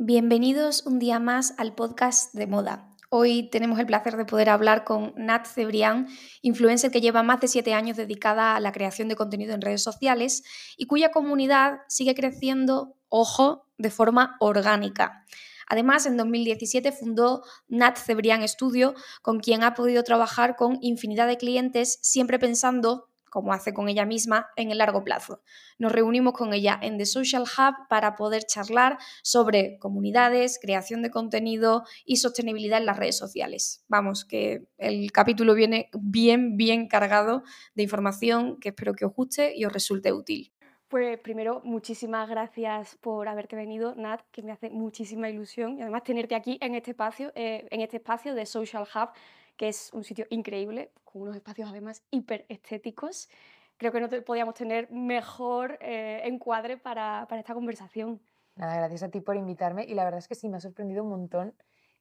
Bienvenidos un día más al podcast de moda. Hoy tenemos el placer de poder hablar con Nat Cebrián, influencer que lleva más de siete años dedicada a la creación de contenido en redes sociales y cuya comunidad sigue creciendo, ojo, de forma orgánica. Además, en 2017 fundó Nat Cebrián Studio, con quien ha podido trabajar con infinidad de clientes, siempre pensando como hace con ella misma, en el largo plazo. Nos reunimos con ella en The Social Hub para poder charlar sobre comunidades, creación de contenido y sostenibilidad en las redes sociales. Vamos, que el capítulo viene bien, bien cargado de información que espero que os guste y os resulte útil. Pues primero, muchísimas gracias por haberte venido, Nat, que me hace muchísima ilusión y además tenerte aquí en este espacio, eh, en este espacio de Social Hub que es un sitio increíble, con unos espacios además hiper estéticos. Creo que no podíamos tener mejor eh, encuadre para, para, esta conversación. Nada, gracias a ti por invitarme y la verdad es que sí, me ha sorprendido un montón.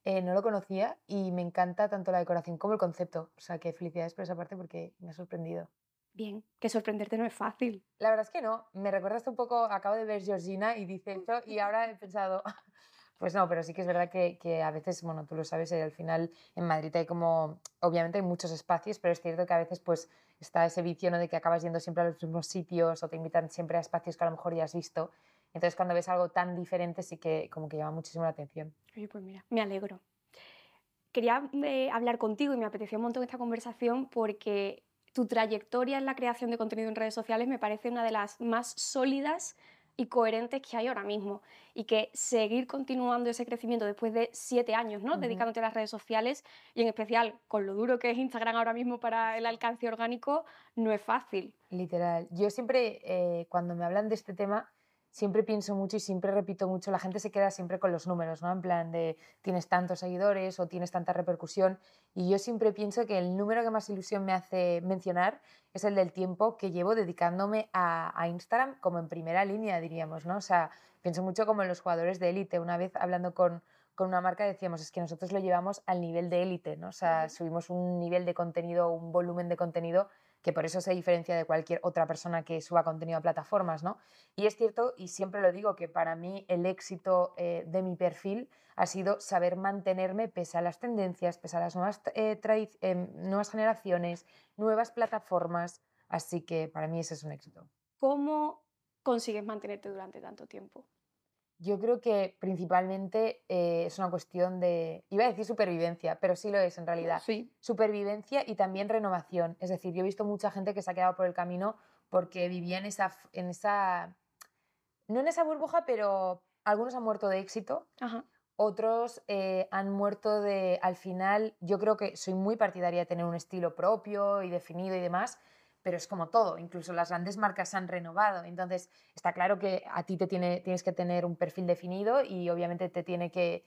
Eh, no lo conocía y me encanta tanto la decoración como el concepto. O sea, que felicidades por esa parte porque me ha sorprendido. Bien, que sorprenderte no es fácil. La verdad es que no. Me recuerdas un poco, acabo de ver Georgina y dice esto y ahora he pensado, pues no, pero sí que es verdad que, que, a veces, bueno, tú lo sabes, eh, al final en Madrid hay como, obviamente hay muchos espacios, pero es cierto que a veces pues está ese vicio ¿no? de que acabas yendo siempre a los mismos sitios o te invitan siempre a espacios que a lo mejor ya has visto. Entonces cuando ves algo tan diferente sí que como que llama muchísimo la atención. Oye, pues mira, me alegro. Quería eh, hablar contigo y me apeteció un montón esta conversación porque tu trayectoria en la creación de contenido en redes sociales me parece una de las más sólidas y coherentes que hay ahora mismo. Y que seguir continuando ese crecimiento después de siete años, ¿no? Dedicándote a las redes sociales y en especial con lo duro que es Instagram ahora mismo para el alcance orgánico, no es fácil. Literal. Yo siempre, eh, cuando me hablan de este tema, siempre pienso mucho y siempre repito mucho, la gente se queda siempre con los números, ¿no? En plan de tienes tantos seguidores o tienes tanta repercusión. Y yo siempre pienso que el número que más ilusión me hace mencionar es el del tiempo que llevo dedicándome a, a Instagram como en primera línea, diríamos, ¿no? O sea, pienso mucho como en los jugadores de élite. Una vez hablando con, con una marca decíamos, es que nosotros lo llevamos al nivel de élite, ¿no? O sea, subimos un nivel de contenido, un volumen de contenido que por eso se diferencia de cualquier otra persona que suba contenido a plataformas, ¿no? Y es cierto, y siempre lo digo, que para mí el éxito eh, de mi perfil ha sido saber mantenerme pese a las tendencias, pese a las nuevas, eh, em, nuevas generaciones, nuevas plataformas, así que para mí ese es un éxito. ¿Cómo consigues mantenerte durante tanto tiempo? Yo creo que principalmente eh, es una cuestión de, iba a decir supervivencia, pero sí lo es en realidad. Sí. Supervivencia y también renovación. Es decir, yo he visto mucha gente que se ha quedado por el camino porque vivía en esa, en esa no en esa burbuja, pero algunos han muerto de éxito. Otros eh, han muerto de, al final, yo creo que soy muy partidaria de tener un estilo propio y definido y demás, pero es como todo, incluso las grandes marcas se han renovado, entonces está claro que a ti te tiene, tienes que tener un perfil definido y obviamente te tiene que,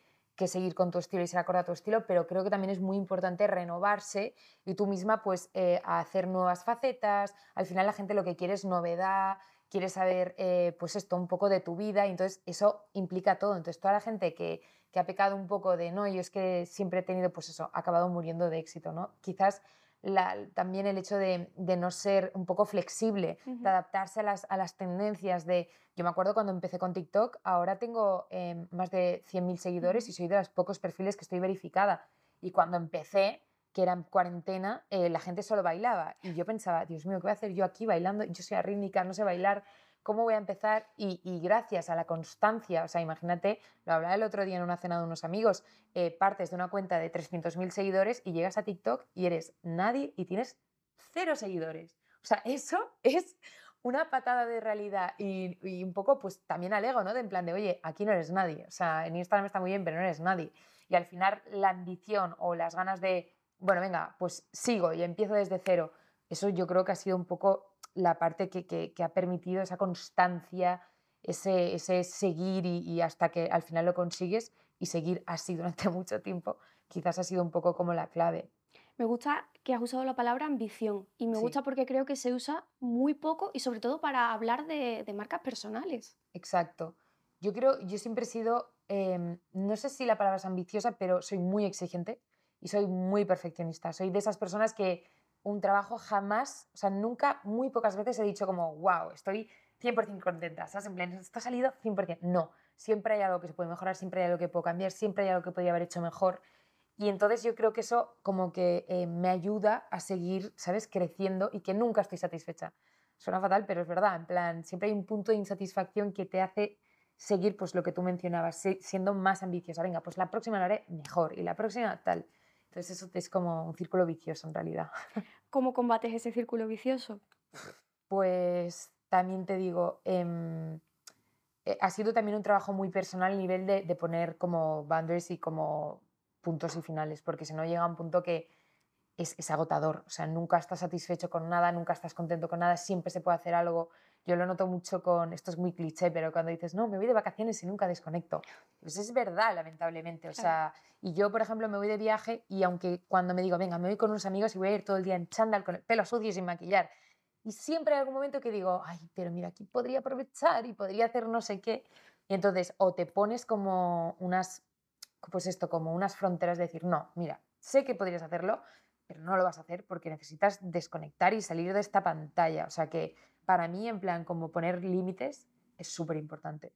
seguir con tu estilo y ser acorde a tu estilo, pero creo que también es muy importante renovarse y tú misma pues eh, hacer nuevas facetas, al final la gente lo que quiere es novedad, quiere saber eh, pues esto, un poco de tu vida y entonces eso implica todo, entonces toda la gente que, que ha pecado un poco de no, yo es que siempre he tenido pues eso, acabado muriendo de éxito, ¿no? Quizás también el hecho de, no ser un poco flexible, de adaptarse a las, a las, tendencias de... Yo me acuerdo cuando empecé con TikTok, ahora tengo em, más de 100.000 seguidores y soy de los pocos perfiles que estoy verificada. Y cuando empecé, que era en cuarentena, eh, la gente solo bailaba. Y yo pensaba, Dios mío, ¿qué voy a hacer yo aquí bailando? Yo soy arrítmica, no sé bailar. ¿Cómo voy a empezar? Y, gracias a la constancia, o sea, imagínate, lo hablaba el otro día en una cena de unos amigos, eh, partes de una cuenta de 300.000 seguidores y llegas a TikTok y eres nadie y tienes cero seguidores. O sea, eso es una patada de realidad y, y, un poco, pues también alego, ¿no? De en plan de, oye, aquí no eres nadie. O sea, en Instagram está muy bien, pero no eres nadie. Y al final la ambición o las ganas de, bueno, venga, pues sigo y empiezo desde cero. Eso yo creo que ha sido un poco la parte que, ha permitido esa constancia, ese, ese seguir y, hasta que al final lo consigues y seguir así durante mucho tiempo, quizás ha sido un poco como la clave. Me gusta que has usado la palabra ambición y me gusta porque creo que se usa muy poco y sobre todo para hablar de, marcas personales. Exacto. Yo creo, yo siempre he sido, em, no sé si la palabra es ambiciosa, pero soy muy exigente y soy muy perfeccionista. Soy de esas personas que un trabajo jamás, o sea, nunca, muy pocas veces he dicho como, wow, estoy 100% contenta, ¿sabes? En plan, esto ha salido 100%. No, siempre hay algo que se puede mejorar, siempre hay algo que puedo cambiar, siempre hay algo que podría haber hecho mejor. Y entonces yo creo que eso como que eh, me ayuda a seguir, ¿sabes?, creciendo y que nunca estoy satisfecha. Suena fatal, pero es verdad, en plan, siempre hay un punto de insatisfacción que te hace seguir pues lo que tú mencionabas, siendo más ambiciosa. Venga, pues la próxima lo haré mejor y la próxima tal. Entonces eso es como un círculo vicioso en realidad. ¿Cómo combates ese círculo vicioso? Pues también te digo, em, eh, ha sido también un trabajo muy personal a nivel de, de, poner como boundaries y como puntos y finales, porque si no llega a un punto que es, es, agotador, o sea, nunca estás satisfecho con nada, nunca estás contento con nada, siempre se puede hacer algo. Yo lo noto mucho con, esto es muy cliché, pero cuando dices, no, me voy de vacaciones y nunca desconecto, pues es verdad, lamentablemente, o sea, y yo, por ejemplo, me voy de viaje y aunque cuando me digo, venga, me voy con unos amigos y voy a ir todo el día en chándal con el pelo sucio y sin maquillar, y siempre hay algún momento que digo, ay, pero mira, aquí podría aprovechar y podría hacer no sé qué. Y entonces, o te pones como unas, pues esto, como unas fronteras de decir, no, mira, sé que podrías hacerlo, pero no lo vas a hacer porque necesitas desconectar y salir de esta pantalla. O sea que para mí, en plan, como poner límites es súper importante.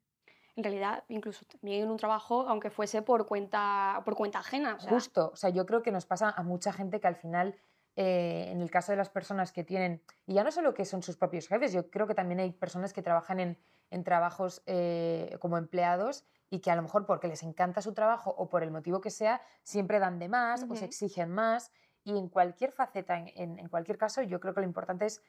En realidad, incluso también en un trabajo, aunque fuese por cuenta, por cuenta ajena. Justo, o sea, yo creo que nos pasa a mucha gente que al final eh, en el caso de las personas que tienen, y ya no solo que son sus propios jefes, yo creo que también hay personas que trabajan en, en trabajos eh, como empleados y que a lo mejor porque les encanta su trabajo o por el motivo que sea, siempre dan de más o se exigen más. Y en cualquier faceta, en, en, cualquier caso, yo creo que lo importante es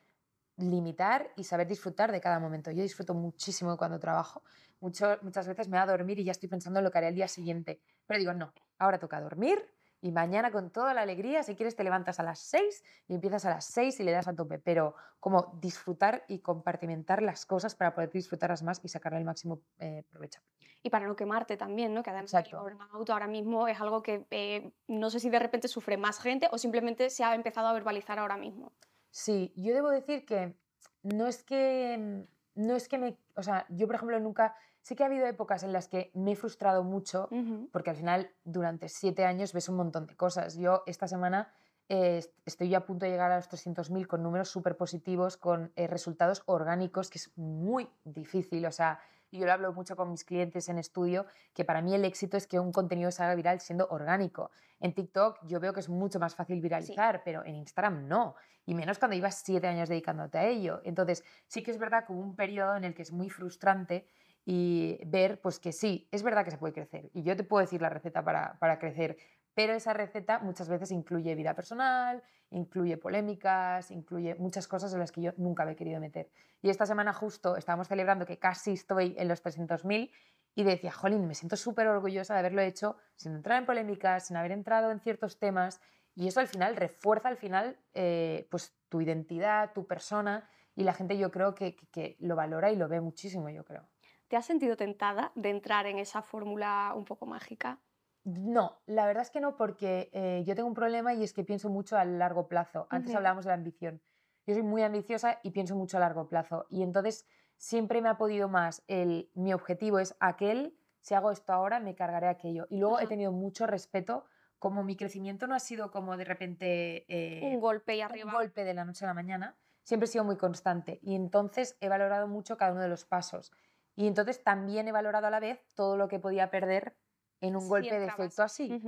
limitar y saber disfrutar de cada momento. Yo disfruto muchísimo cuando trabajo. Mucho, muchas veces me da a dormir y ya estoy pensando en lo que haré el día siguiente. Pero digo, no, ahora toca dormir, y mañana con toda la alegría, si quieres, te levantas a las 6 y empiezas a las 6 y le das a tope, pero como disfrutar y compartimentar las cosas para poder disfrutarlas más y sacarle el máximo eh, provecho. Y para no quemarte también, ¿no? Que además el burnout ahora mismo es algo que eh, no sé si de repente sufre más gente o simplemente se ha empezado a verbalizar ahora mismo. Sí, yo debo decir que no es que, no es que me, o sea, yo por ejemplo nunca Sí que ha habido épocas en las que me he frustrado mucho, porque al final durante siete años ves un montón de cosas. Yo esta semana eh, estoy ya a punto de llegar a los 300.000 con números súper positivos, con eh, resultados orgánicos, que es muy difícil. O sea, yo lo hablo mucho con mis clientes en estudio, que para mí el éxito es que un contenido se haga viral siendo orgánico. En TikTok yo veo que es mucho más fácil viralizar, pero en Instagram no. Y menos cuando llevas siete años dedicándote a ello. Entonces, sí que es verdad que hubo un periodo en el que es muy frustrante y ver pues que sí, es verdad que se puede crecer y yo te puedo decir la receta para, para crecer, pero esa receta muchas veces incluye vida personal, incluye polémicas, incluye muchas cosas en las que yo nunca me he querido meter. Y esta semana justo estábamos celebrando que casi estoy en los 300.000 y decía, jolín, me siento súper orgullosa de haberlo hecho sin entrar en polémicas, sin haber entrado en ciertos temas y eso al final refuerza al final eh, pues tu identidad, tu persona y la gente yo creo que, que lo valora y lo ve muchísimo, yo creo. ¿Te has sentido tentada de entrar en esa fórmula un poco mágica? No, la verdad es que no, porque eh, yo tengo un problema y es que pienso mucho a largo plazo. Antes hablábamos de la ambición. Yo soy muy ambiciosa y pienso mucho a largo plazo. Y entonces siempre me ha podido más el, mi objetivo es aquel, si hago esto ahora, me cargaré aquello. Y luego he tenido mucho respeto, como mi crecimiento no ha sido como de repente... Eh, un golpe y arriba. Un golpe de la noche a la mañana, siempre he sido muy constante. Y entonces he valorado mucho cada uno de los pasos. Y entonces también he valorado a la vez todo lo que podía perder en un golpe de efecto así.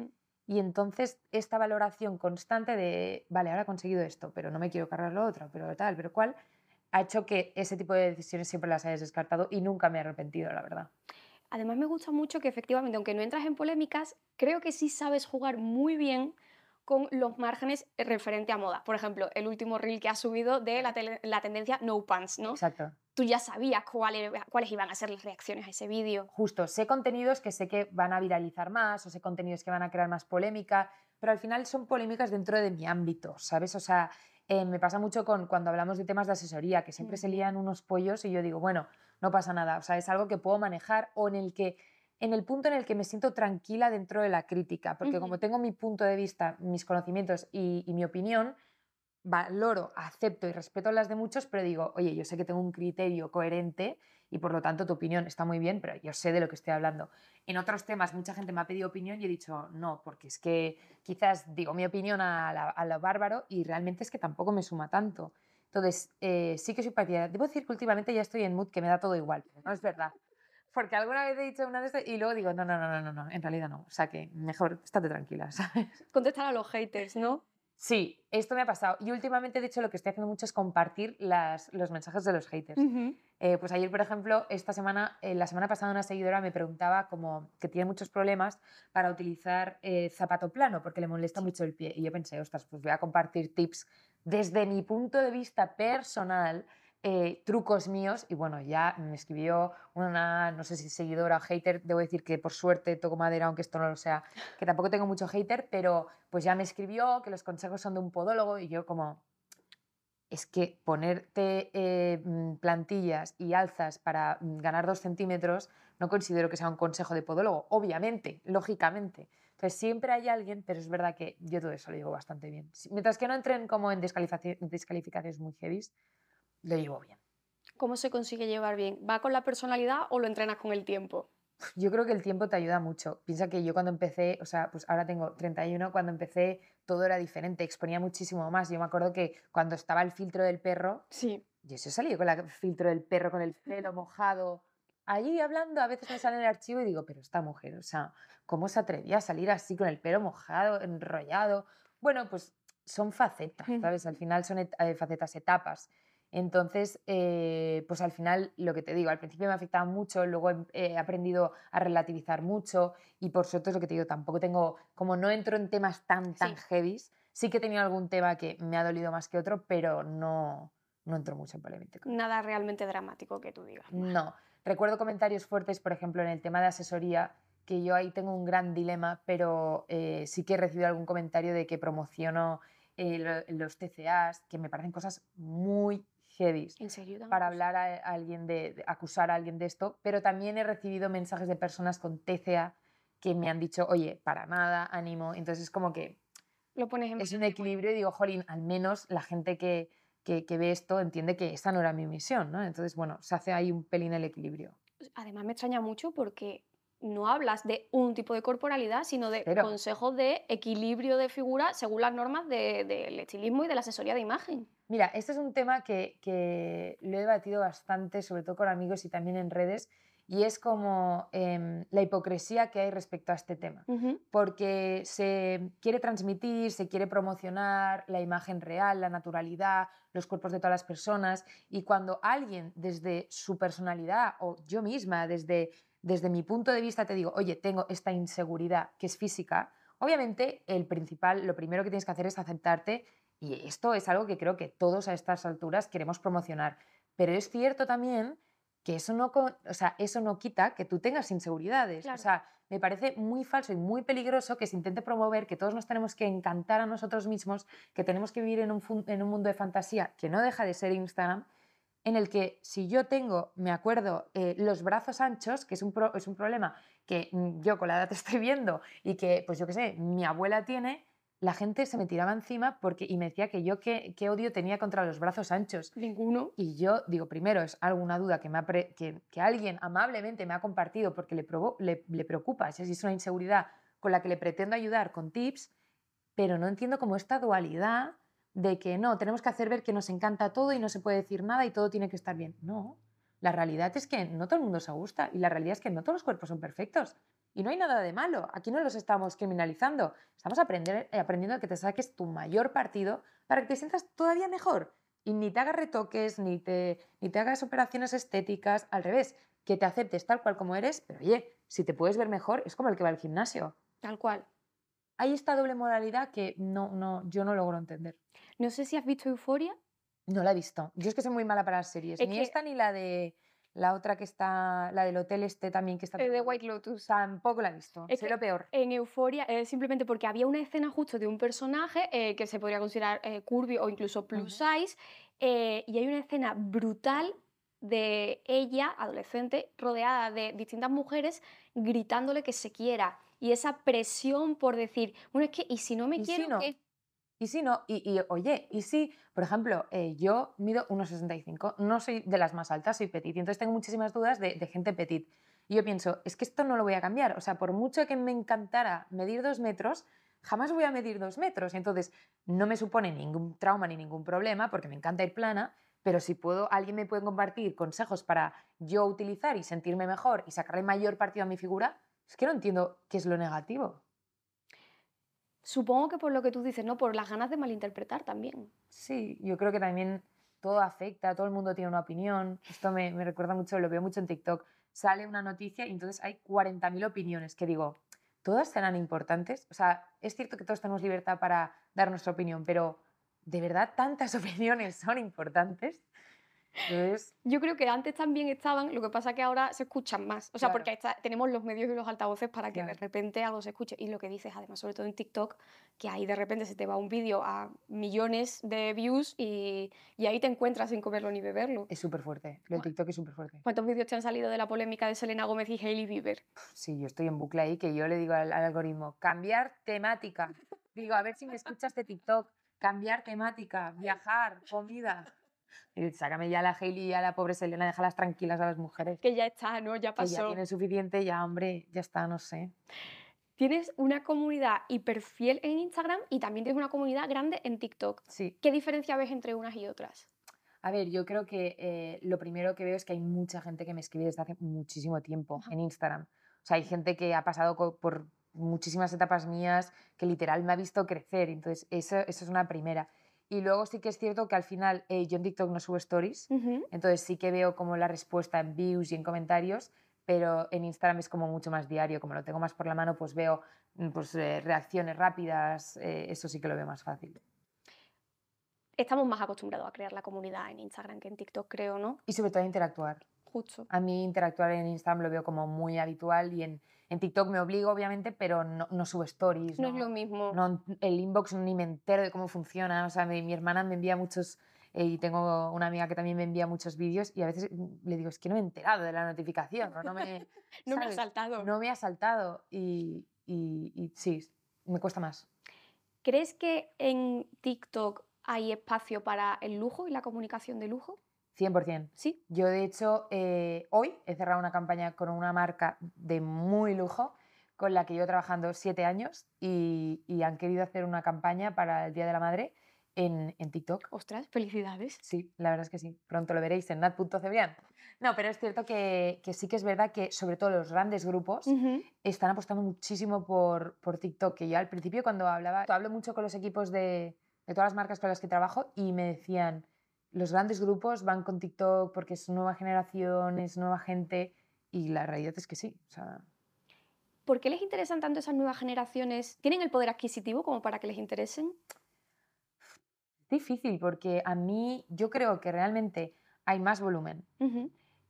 Y entonces esta valoración constante de, vale, ahora he conseguido esto, pero no me quiero cargar lo otro, pero tal, pero cual, ha hecho que ese tipo de decisiones siempre las hayas descartado y nunca me he arrepentido, la verdad. Además me gusta mucho que efectivamente, aunque no entras en polémicas, creo que sí sabes jugar muy bien con los márgenes referente a moda. Por ejemplo, el último reel que has subido de la, la tendencia no pants, ¿no? Exacto tú ya sabías cuáles, cuáles iban a ser las reacciones a ese vídeo. Justo, sé contenidos que sé que van a viralizar más o sé contenidos que van a crear más polémica, pero al final son polémicas dentro de mi ámbito, ¿sabes? O sea, eh, me pasa mucho con cuando hablamos de temas de asesoría, que siempre se lían unos pollos y yo digo, bueno, no pasa nada, o sea, es algo que puedo manejar o en el que en el punto en el que me siento tranquila dentro de la crítica, porque como tengo mi punto de vista, mis conocimientos y mi opinión, valoro, acepto y respeto las de muchos, pero digo, oye, yo sé que tengo un criterio coherente y por lo tanto tu opinión está muy bien, pero yo sé de lo que estoy hablando. En otros temas mucha gente me ha pedido opinión y he dicho, no, porque es que quizás digo mi opinión a, lo bárbaro y realmente es que tampoco me suma tanto. Entonces, eh, sí que soy partidaria. Debo decir que últimamente ya estoy en mood que me da todo igual, no es verdad. porque alguna vez he dicho una de estas y luego digo, no, no, no, no, no, no, en realidad no. O sea que mejor, estate tranquila, ¿sabes? Contestar a los haters, ¿no? Sí, esto me ha pasado. Y últimamente, de hecho, lo que estoy haciendo mucho es compartir las, los mensajes de los haters. Eh, pues ayer, por ejemplo, esta semana, eh, la semana pasada una seguidora me preguntaba como que tiene muchos problemas para utilizar eh, zapato plano porque le molesta mucho el pie. Y yo pensé, ostras, pues voy a compartir tips desde mi punto de vista personal eh, trucos míos y bueno, ya me escribió una, no sé si seguidora o hater, debo decir que por suerte toco madera, aunque esto no lo sea, que tampoco tengo mucho hater, pero pues ya me escribió que los consejos son de un podólogo y yo como, es que ponerte eh, mm, plantillas y alzas para mm, ganar dos centímetros no considero que sea un consejo de podólogo, obviamente, lógicamente. Entonces siempre hay alguien, pero es verdad que yo todo eso lo llevo bastante bien. Mientras que no entren como en descalificaciones muy heavy, lo llevo bien. ¿Cómo se consigue llevar bien? ¿Va con la personalidad o lo entrenas con el tiempo? Yo creo que el tiempo te ayuda mucho. Piensa que yo cuando empecé, o sea, pues ahora tengo 31, cuando empecé todo era diferente, exponía muchísimo más. Yo me acuerdo que cuando estaba el filtro del perro, sí. yo se salí con el filtro del perro, con el pelo mojado, allí hablando, a veces me sale en el archivo y digo, pero esta mujer, o sea, ¿cómo se atrevía a salir así con el pelo mojado, enrollado? Bueno, pues son facetas, ¿sabes? Al final son eh, facetas, etapas. Entonces, eh, pues al final, lo que te digo, al principio me afectaba mucho, luego he, aprendido a relativizar mucho y por suerte es lo que te digo, tampoco tengo, como no entro en temas tan, tan sí. heavies, sí que he tenido algún tema que me ha dolido más que otro, pero no, no entro mucho en polémica. Nada realmente dramático que tú digas. No. Recuerdo comentarios fuertes, por ejemplo, en el tema de asesoría, que yo ahí tengo un gran dilema, pero eh, sí que he recibido algún comentario de que promociono eh, los TCAs, que me parecen cosas muy heavy para hablar a, alguien de, acusar a alguien de esto, pero también he recibido mensajes de personas con TCA que me han dicho, oye, para nada, ánimo. Entonces es como que Lo pones en es un equilibrio y digo, jolín, al menos la gente que, que, que, ve esto entiende que esta no era mi misión, ¿no? Entonces, bueno, se hace ahí un pelín el equilibrio. Además me extraña mucho porque no hablas de un tipo de corporalidad, sino de consejos de equilibrio de figura según las normas del de, estilismo y de la asesoría de imagen. Mira, este es un tema que, que, lo he debatido bastante, sobre todo con amigos y también en redes, y es como eh, la hipocresía que hay respecto a este tema. Uh -huh. Porque se quiere transmitir, se quiere promocionar la imagen real, la naturalidad, los cuerpos de todas las personas, y cuando alguien desde su personalidad, o yo misma, desde desde mi punto de vista te digo, oye, tengo esta inseguridad que es física, obviamente el principal, lo primero que tienes que hacer es aceptarte y esto es algo que creo que todos a estas alturas queremos promocionar. Pero es cierto también que eso no, o sea, eso no quita que tú tengas inseguridades. Claro. O sea, me parece muy falso y muy peligroso que se intente promover que todos nos tenemos que encantar a nosotros mismos, que tenemos que vivir en un, en un mundo de fantasía que no deja de ser Instagram en el que si yo tengo, me acuerdo, eh, los brazos anchos, que es un, pro, es un problema que mm, yo con la edad estoy viendo y que, pues yo qué sé, mi abuela tiene, la gente se me tiraba encima porque, y me decía que yo qué, qué odio tenía contra los brazos anchos. Ninguno. Y yo digo, primero, es alguna duda que, me ha pre, que, que, alguien amablemente me ha compartido porque le, provo, le, le preocupa, si es una inseguridad con la que le pretendo ayudar con tips, pero no entiendo cómo esta dualidad de que no, tenemos que hacer ver que nos encanta todo y no se puede decir nada y todo tiene que estar bien. No, la realidad es que no todo el mundo se gusta y la realidad es que no todos los cuerpos son perfectos. Y no hay nada de malo, aquí no los estamos criminalizando, estamos eh, aprendiendo a que te saques tu mayor partido para que te sientas todavía mejor y ni te hagas retoques, ni te, ni te hagas operaciones estéticas, al revés, que te aceptes tal cual como eres, pero oye, si te puedes ver mejor, es como el que va al gimnasio. Tal cual hay esta doble moralidad que no, no, yo no logro entender. No sé si has visto Euforia. No la he visto. Yo es que soy muy mala para las series. Es ni que... esta ni la de la otra que está, la del hotel este también que está... El de White Lotus. Tampoco la he visto. Es lo peor. En Euforia es simplemente porque había una escena justo de un personaje eh, que se podría considerar eh, curvy o incluso plus uh -huh. size eh, y hay una escena brutal de ella, adolescente, rodeada de distintas mujeres, gritándole que se quiera y esa presión por decir, bueno, es que, ¿y si no me ¿Y quiero? Si no? ¿qué? Y si no, y, y, oye, y si, por ejemplo, eh, yo mido 1,65, no soy de las más altas, soy petit, y entonces tengo muchísimas dudas de, de, gente petit. Y yo pienso, es que esto no lo voy a cambiar, o sea, por mucho que me encantara medir dos metros, jamás voy a medir dos metros, y entonces no me supone ningún trauma ni ningún problema, porque me encanta ir plana, pero si puedo, alguien me puede compartir consejos para yo utilizar y sentirme mejor y sacarle mayor partido a mi figura, es que no entiendo qué es lo negativo. Supongo que por lo que tú dices, ¿no? Por las ganas de malinterpretar también. Sí, yo creo que también todo afecta, todo el mundo tiene una opinión. Esto me, me recuerda mucho, lo veo mucho en TikTok. Sale una noticia y entonces hay 40.000 opiniones que digo, ¿todas serán importantes? O sea, es cierto que todos tenemos libertad para dar nuestra opinión, pero ¿de verdad tantas opiniones son importantes? Yo creo que antes también estaban, lo que pasa que ahora se escuchan más. O sea, porque tenemos los medios y los altavoces para que de repente algo se escuche. Y lo que dices, además, sobre todo en TikTok, que ahí de repente se te va un vídeo a millones de views y, ahí te encuentras sin comerlo ni beberlo. Es súper fuerte. Lo de TikTok es súper fuerte. ¿Cuántos vídeos te han salido de la polémica de Selena Gómez y Hailey Bieber? Sí, yo estoy en bucle ahí que yo le digo al, algoritmo, cambiar temática. Digo, a ver si me escuchas de TikTok. Cambiar temática, viajar, comida. Y sácame ya a la Hailey y a la pobre Selena, déjalas tranquilas a las mujeres. Que ya está, ¿no? Ya pasó. Que ya tiene suficiente, ya, hombre, ya está, no sé. Tienes una comunidad hiperfiel en Instagram y también tienes una comunidad grande en TikTok. Sí. ¿Qué diferencia ves entre unas y otras? A ver, yo creo que eh, lo primero que veo es que hay mucha gente que me escribe desde hace muchísimo tiempo en Instagram. O sea, hay gente que ha pasado por muchísimas etapas mías que literal me ha visto crecer. Entonces, eso, eso es una primera. Y luego sí que es cierto que al final eh, yo en TikTok no subo stories, entonces sí que veo como la respuesta en views y en comentarios, pero en Instagram es como mucho más diario, como lo tengo más por la mano, pues veo mm, pues, eh, reacciones rápidas, eh, eso sí que lo veo más fácil. Estamos más acostumbrados a crear la comunidad en Instagram que en TikTok, creo, ¿no? Y sobre todo a interactuar. Justo. A mí interactuar en Instagram lo veo como muy habitual y en, en TikTok me obligo, obviamente, pero no, no subo stories. No, es lo mismo. No, el inbox ni me entero de cómo funciona. O sea, mi, hermana me envía muchos, eh, y tengo una amiga que también me envía muchos vídeos y a veces le digo, es que no me he enterado de la notificación. No, no me, no me ha saltado. No me ha saltado y, y, y sí, me cuesta más. ¿Crees que en TikTok hay espacio para el lujo y la comunicación de lujo? 100%. Sí. Yo, de hecho, eh, hoy he cerrado una campaña con una marca de muy lujo con la que llevo trabajando siete años y, han querido hacer una campaña para el Día de la Madre en, en, TikTok. Ostras, felicidades. Sí, la verdad es que sí. Pronto lo veréis en nat.cebrian. No, pero es cierto que, que, sí que es verdad que sobre todo los grandes grupos están apostando muchísimo por, por TikTok. Que yo al principio cuando hablaba, hablo mucho con los equipos de, de todas las marcas con las que trabajo y me decían, los grandes grupos van con TikTok porque es nueva generación, es nueva gente y la realidad es que sí. O sea... ¿Por qué les interesan tanto esas nuevas generaciones? ¿Tienen el poder adquisitivo como para que les interesen? Es difícil porque a mí yo creo que realmente hay más volumen.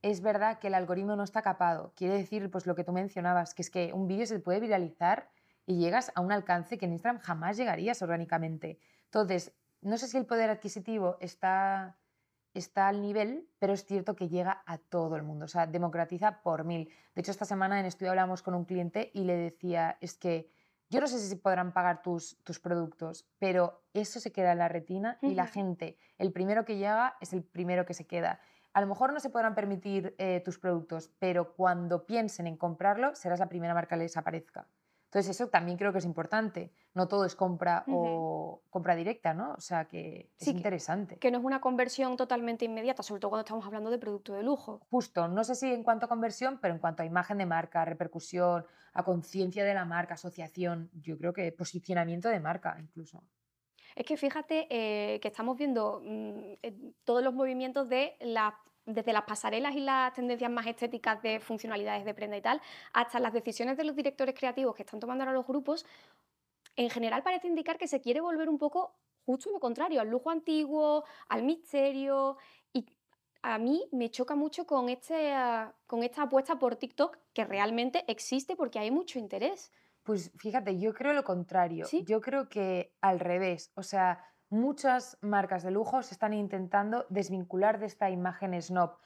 Es verdad que el algoritmo no está capado. Quiere decir, pues lo que tú mencionabas, que es que un vídeo se puede viralizar y llegas a un alcance que en Instagram jamás llegarías orgánicamente. Entonces, no sé si el poder adquisitivo está, está al nivel, pero es cierto que llega a todo el mundo, o sea, democratiza por mil. De hecho, esta semana en estudio hablamos con un cliente y le decía, es que yo no sé si podrán pagar tus, tus productos, pero eso se queda en la retina y la gente, el primero que llega es el primero que se queda. A lo mejor no se podrán permitir eh, tus productos, pero cuando piensen en comprarlo, serás la primera marca que les aparezca. Entonces eso también creo que es importante. No todo es compra o compra directa, ¿no? O sea que es interesante. Que, no es una conversión totalmente inmediata, sobre todo cuando estamos hablando de producto de lujo. Justo, no sé si en cuanto a conversión, pero en cuanto a imagen de marca, repercusión, a conciencia de la marca, asociación, yo creo que posicionamiento de marca incluso. Es que fíjate eh, que estamos viendo mm, todos los movimientos de la desde las pasarelas y las tendencias más estéticas de funcionalidades de prenda y tal, hasta las decisiones de los directores creativos que están tomando ahora los grupos, en general parece indicar que se quiere volver un poco justo lo contrario, al lujo antiguo, al misterio. Y a mí me choca mucho con, este, con esta apuesta por TikTok, que realmente existe porque hay mucho interés. Pues fíjate, yo creo lo contrario. Yo creo que al revés. O sea, muchas marcas de lujo se están intentando desvincular de esta imagen snob.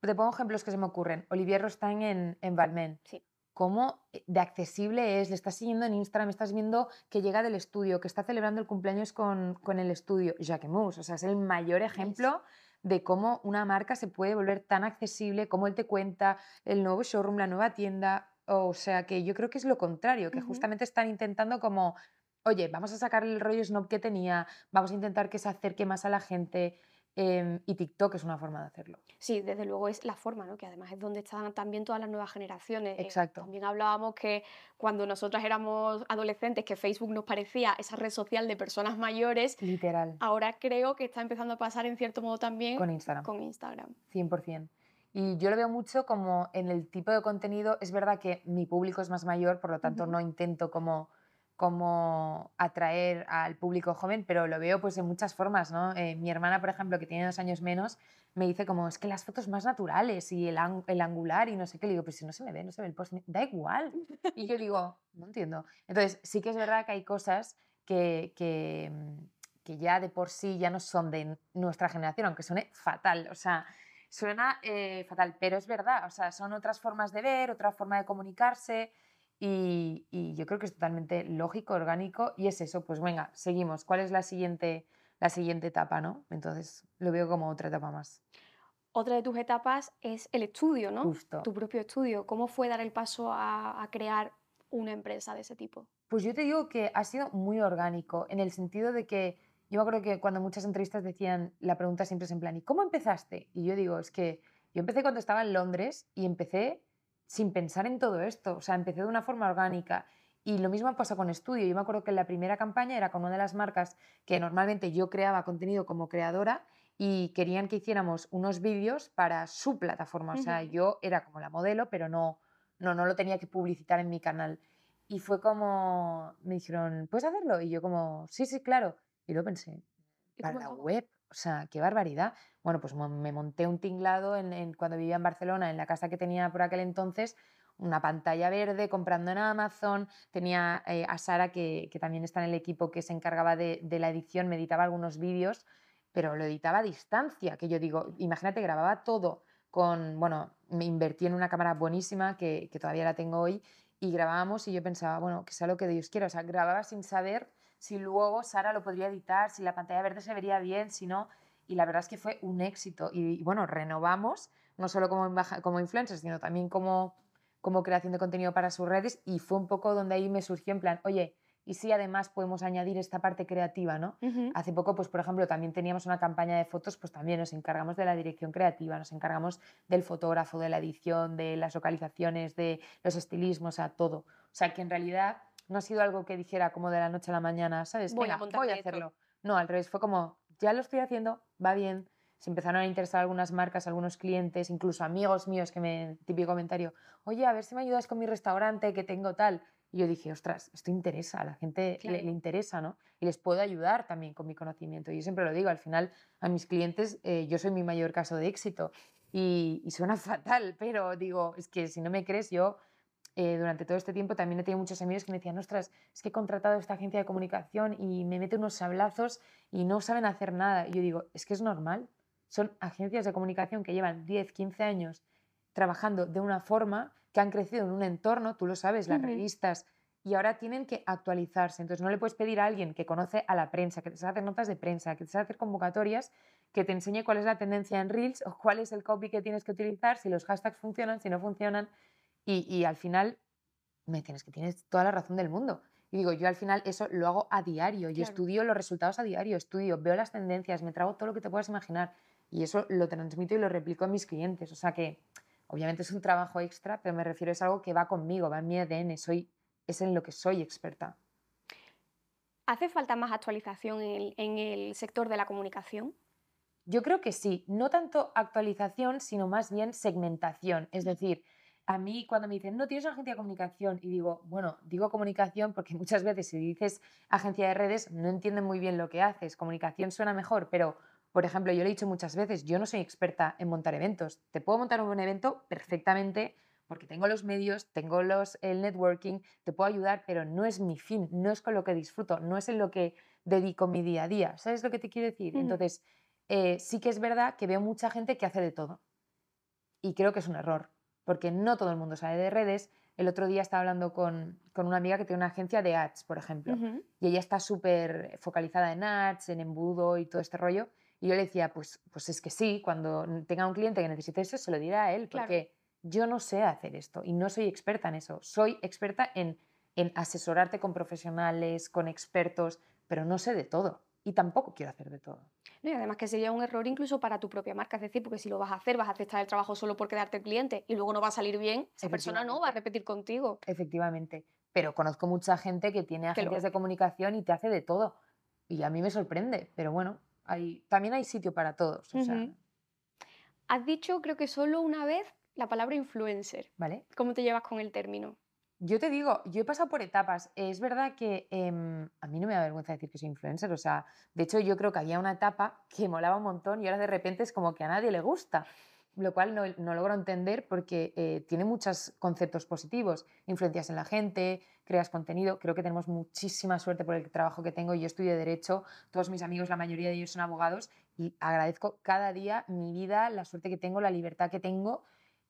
Te pongo ejemplos que se me ocurren. Olivier Rostaing en, en Balmain. Sí. ¿Cómo de accesible es? Le estás siguiendo en Instagram, estás viendo que llega del estudio, que está celebrando el cumpleaños con, con el estudio. Jacquemus, o sea, es el mayor ejemplo de cómo una marca se puede volver tan accesible, cómo él te cuenta el nuevo showroom, la nueva tienda. O sea, que yo creo que es lo contrario, que justamente están intentando como oye, vamos a sacar el rollo snob que tenía, vamos a intentar que se acerque más a la gente. Em, y TikTok es una forma de hacerlo. Sí, desde luego es la forma, ¿no? Que además es donde están también todas las nuevas generaciones. Eh, Exacto. también hablábamos que cuando nosotras éramos adolescentes, que Facebook nos parecía esa red social de personas mayores. Literal. Ahora creo que está empezando a pasar en cierto modo también con Instagram. Con Instagram. 100%. Y yo lo veo mucho como en el tipo de contenido, es verdad que mi público es más mayor, por lo tanto no intento como cómo atraer al público joven, pero lo veo pues en muchas formas, ¿no? Eh, mi hermana, por ejemplo, que tiene dos años menos, me dice como, es que las fotos más naturales y el, el angular y no sé qué, le digo, pues si no se me ve, no se ve el post, da igual. Y yo digo, no entiendo. Entonces, sí que es verdad que hay cosas que, que, que ya de por sí ya no son de nuestra generación, aunque suene fatal, o sea, suena eh, fatal, pero es verdad, o sea, son otras formas de ver, otra forma de comunicarse, y, yo creo que es totalmente lógico, orgánico, y es eso, pues venga, seguimos. ¿Cuál es la siguiente, la siguiente etapa, no? Entonces lo veo como otra etapa más. Otra de tus etapas es el estudio, ¿no? Justo. Tu propio estudio. ¿Cómo fue dar el paso a, crear una empresa de ese tipo? Pues yo te digo que ha sido muy orgánico, en el sentido de que yo creo que cuando muchas entrevistas decían, la pregunta siempre es en plan, ¿y cómo empezaste? Y yo digo, es que yo empecé cuando estaba en Londres y empecé sin pensar en todo esto. O sea, empecé de una forma orgánica. Y lo mismo pasa con estudio. Yo me acuerdo que la primera campaña era con una de las marcas que normalmente yo creaba contenido como creadora y querían que hiciéramos unos vídeos para su plataforma. O sea, yo era como la modelo, pero no, no, no lo tenía que publicitar en mi canal. Y fue como, me dijeron, ¿puedes hacerlo? Y yo como, sí, sí, claro. Y lo pensé, para la web, o sea, qué barbaridad. Bueno, pues me monté un tinglado en, cuando vivía en Barcelona, en la casa que tenía por aquel entonces, una pantalla verde comprando en Amazon. Tenía eh, a Sara, que, también está en el equipo que se encargaba de, la edición, me editaba algunos vídeos, pero lo editaba a distancia, que yo digo, imagínate, grababa todo con, bueno, me invertí en una cámara buenísima que, que todavía la tengo hoy y grabábamos y yo pensaba, bueno, que sea lo que Dios quiera, o sea, grababa sin saber si luego Sara lo podría editar, si la pantalla verde se vería bien, si no. Y la verdad es que fue un éxito. Y, bueno, renovamos, no solo como, como influencers, sino también como, como creación de contenido para sus redes. Y fue un poco donde ahí me surgió en plan, oye, y si además podemos añadir esta parte creativa, ¿no? Hace poco, pues por ejemplo, también teníamos una campaña de fotos, pues también nos encargamos de la dirección creativa, nos encargamos del fotógrafo, de la edición, de las localizaciones, de los estilismos, o sea, todo. O sea, que en realidad no ha sido algo que dijera como de la noche a la mañana, ¿sabes? Voy, a, voy a hacerlo. No, al revés, fue como, ya lo estoy haciendo, va bien. Se empezaron a interesar algunas marcas, algunos clientes, incluso amigos míos que me, típico comentario, oye, a ver si me ayudas con mi restaurante que tengo tal. Y yo dije, ostras, esto interesa, a la gente le, interesa, ¿no? Y les puedo ayudar también con mi conocimiento. Y yo siempre lo digo, al final a mis clientes eh, yo soy mi mayor caso de éxito. Y, y, suena fatal, pero digo, es que si no me crees, yo eh, durante todo este tiempo también he tenido muchos amigos que me decían, ostras, es que he contratado esta agencia de comunicación y me mete unos sablazos y no saben hacer nada. Y yo digo, es que es normal. Son agencias de comunicación que llevan 10, 15 años trabajando de una forma, que han crecido en un entorno, tú lo sabes, las revistas, y ahora tienen que actualizarse. Entonces no le puedes pedir a alguien que conoce a la prensa, que te sabe hacer notas de prensa, que te sabe hacer convocatorias, que te enseñe cuál es la tendencia en Reels o cuál es el copy que tienes que utilizar, si los hashtags funcionan, si no funcionan. Y, al final me tienes que tienes toda la razón del mundo. Y digo, yo al final eso lo hago a diario, yo estudio los resultados a diario, estudio, veo las tendencias, me trago todo lo que te puedas imaginar y eso lo transmito y lo replico a mis clientes. O sea que obviamente es un trabajo extra, pero me refiero es algo que va conmigo, va en mi ADN, soy, es en lo que soy experta. ¿Hace falta más actualización en en el sector de la comunicación? Yo creo que sí, no tanto actualización, sino más bien segmentación. Es decir, a mí cuando me dicen, no, tienes una agencia de comunicación, y digo, bueno, digo comunicación porque muchas veces si dices agencia de redes no entienden muy bien lo que haces. Comunicación suena mejor, pero, por ejemplo, yo lo he dicho muchas veces, yo no soy experta en montar eventos. Te puedo montar un buen evento perfectamente porque tengo los medios, tengo los, el networking, te puedo ayudar, pero no es mi fin, no es con lo que disfruto, no es en lo que dedico mi día a día. ¿Sabes lo que te quiero decir? Entonces, eh, sí que es verdad que veo mucha gente que hace de todo. Y creo que es un error porque no todo el mundo sabe de redes. El otro día estaba hablando con, una amiga que tiene una agencia de ads, por ejemplo, y ella está súper focalizada en ads, en embudo y todo este rollo. Y yo le decía, pues, pues es que sí, cuando tenga un cliente que necesite eso, se lo dirá a él, porque yo no sé hacer esto y no soy experta en eso. Soy experta en, en asesorarte con profesionales, con expertos, pero no sé de todo. Y tampoco quiero hacer de todo. y además que sería un error incluso para tu propia marca, es decir, porque si lo vas a hacer, vas a aceptar el trabajo solo por quedarte cliente y luego no va a salir bien, esa persona no va a repetir contigo. Efectivamente, pero conozco mucha gente que tiene agencias de comunicación y te hace de todo y a mí me sorprende, pero bueno, hay, también hay sitio para todos. Has dicho, creo que solo una vez, la palabra influencer. ¿Vale? ¿Cómo te llevas con el término? Yo te digo, yo he pasado por etapas. Es verdad que em, a mí no me da vergüenza decir que soy influencer. O sea, de hecho, yo creo que había una etapa que molaba un montón y ahora de repente es como que a nadie le gusta. Lo cual no, no logro entender porque eh, tiene muchos conceptos positivos. Influencias en la gente, creas contenido. Creo que tenemos muchísima suerte por el trabajo que tengo. Yo estudio Derecho, todos mis amigos, la mayoría de ellos son abogados y agradezco cada día mi vida, la suerte que tengo, la libertad que tengo.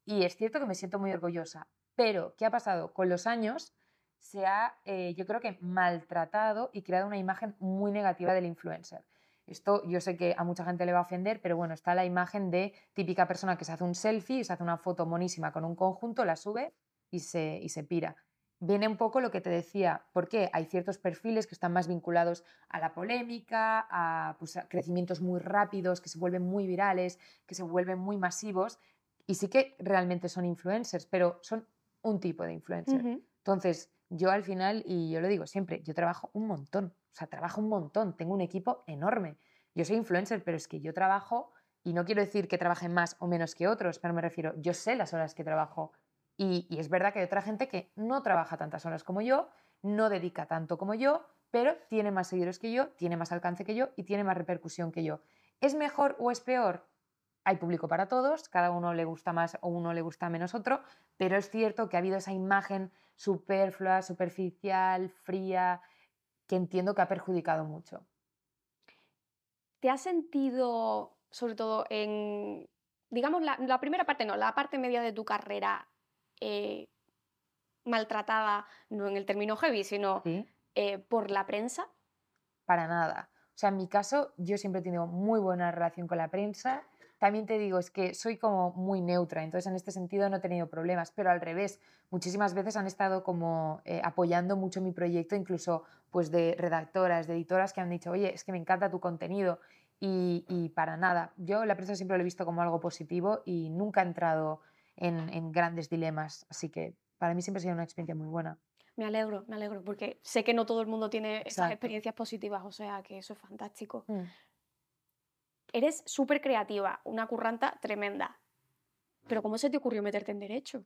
Y es cierto que me siento muy orgullosa pero, ¿qué ha pasado? Con los años se ha, eh, yo creo que, maltratado y creado una imagen muy negativa del influencer. Esto yo sé que a mucha gente le va a ofender, pero bueno, está la imagen de típica persona que se hace un selfie, se hace una foto monísima con un conjunto, la sube y se, y se pira. Viene un poco lo que te decía, porque hay ciertos perfiles que están más vinculados a la polémica, a, pues, a crecimientos muy rápidos, que se vuelven muy virales, que se vuelven muy masivos, y sí que realmente son influencers, pero son un tipo de influencer. Entonces, yo al final, y yo lo digo siempre, yo trabajo un montón, o sea, trabajo un montón, tengo un equipo enorme. Yo soy influencer, pero es que yo trabajo, y no quiero decir que trabaje más o menos que otros, pero me refiero, yo sé las horas que trabajo. Y, y es verdad que hay otra gente que no trabaja tantas horas como yo, no dedica tanto como yo, pero tiene más seguidores que yo, tiene más alcance que yo y tiene más repercusión que yo. ¿Es mejor o es peor? Hay público para todos, cada uno le gusta más o uno le gusta menos otro, pero es cierto que ha habido esa imagen superflua, superficial, fría, que entiendo que ha perjudicado mucho. ¿Te has sentido, sobre todo en, digamos, la, primera parte, no, la parte media de tu carrera, eh, maltratada, no en el término heavy, sino eh, por la prensa? Para nada. O sea, en mi caso, yo siempre he tenido muy buena relación con la prensa también te digo, es que soy como muy neutra, entonces en este sentido no he tenido problemas, pero al revés, muchísimas veces han estado como eh, apoyando mucho mi proyecto, incluso pues de redactoras, de editoras que han dicho, oye, es que me encanta tu contenido y, para nada. Yo la prensa siempre lo he visto como algo positivo y nunca he entrado en, grandes dilemas, así que para mí siempre ha sido una experiencia muy buena. Me alegro, me alegro, porque sé que no todo el mundo tiene esas experiencias positivas, o sea que eso es fantástico. Mm eres súper creativa, una curranta tremenda. Pero ¿cómo se te ocurrió meterte en derecho?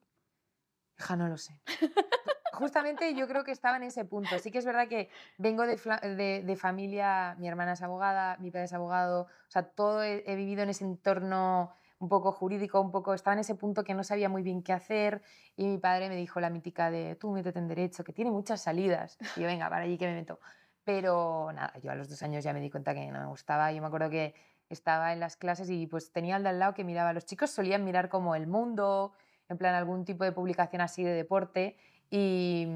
Ja, no lo sé. Justamente yo creo que estaba en ese punto. Sí que es verdad que vengo de, familia, mi hermana es abogada, mi padre es abogado, o sea, todo he, vivido en ese entorno un poco jurídico, un poco, estaba en ese punto que no sabía muy bien qué hacer y mi padre me dijo la mítica de tú métete en derecho, que tiene muchas salidas. Y yo, venga, para allí que me meto. Pero nada, yo a los dos años ya me di cuenta que no me gustaba. Yo me acuerdo que estaba en las clases y pues tenía al de al lado que miraba. Los chicos solían mirar como El Mundo, en plan algún tipo de publicación así de deporte y,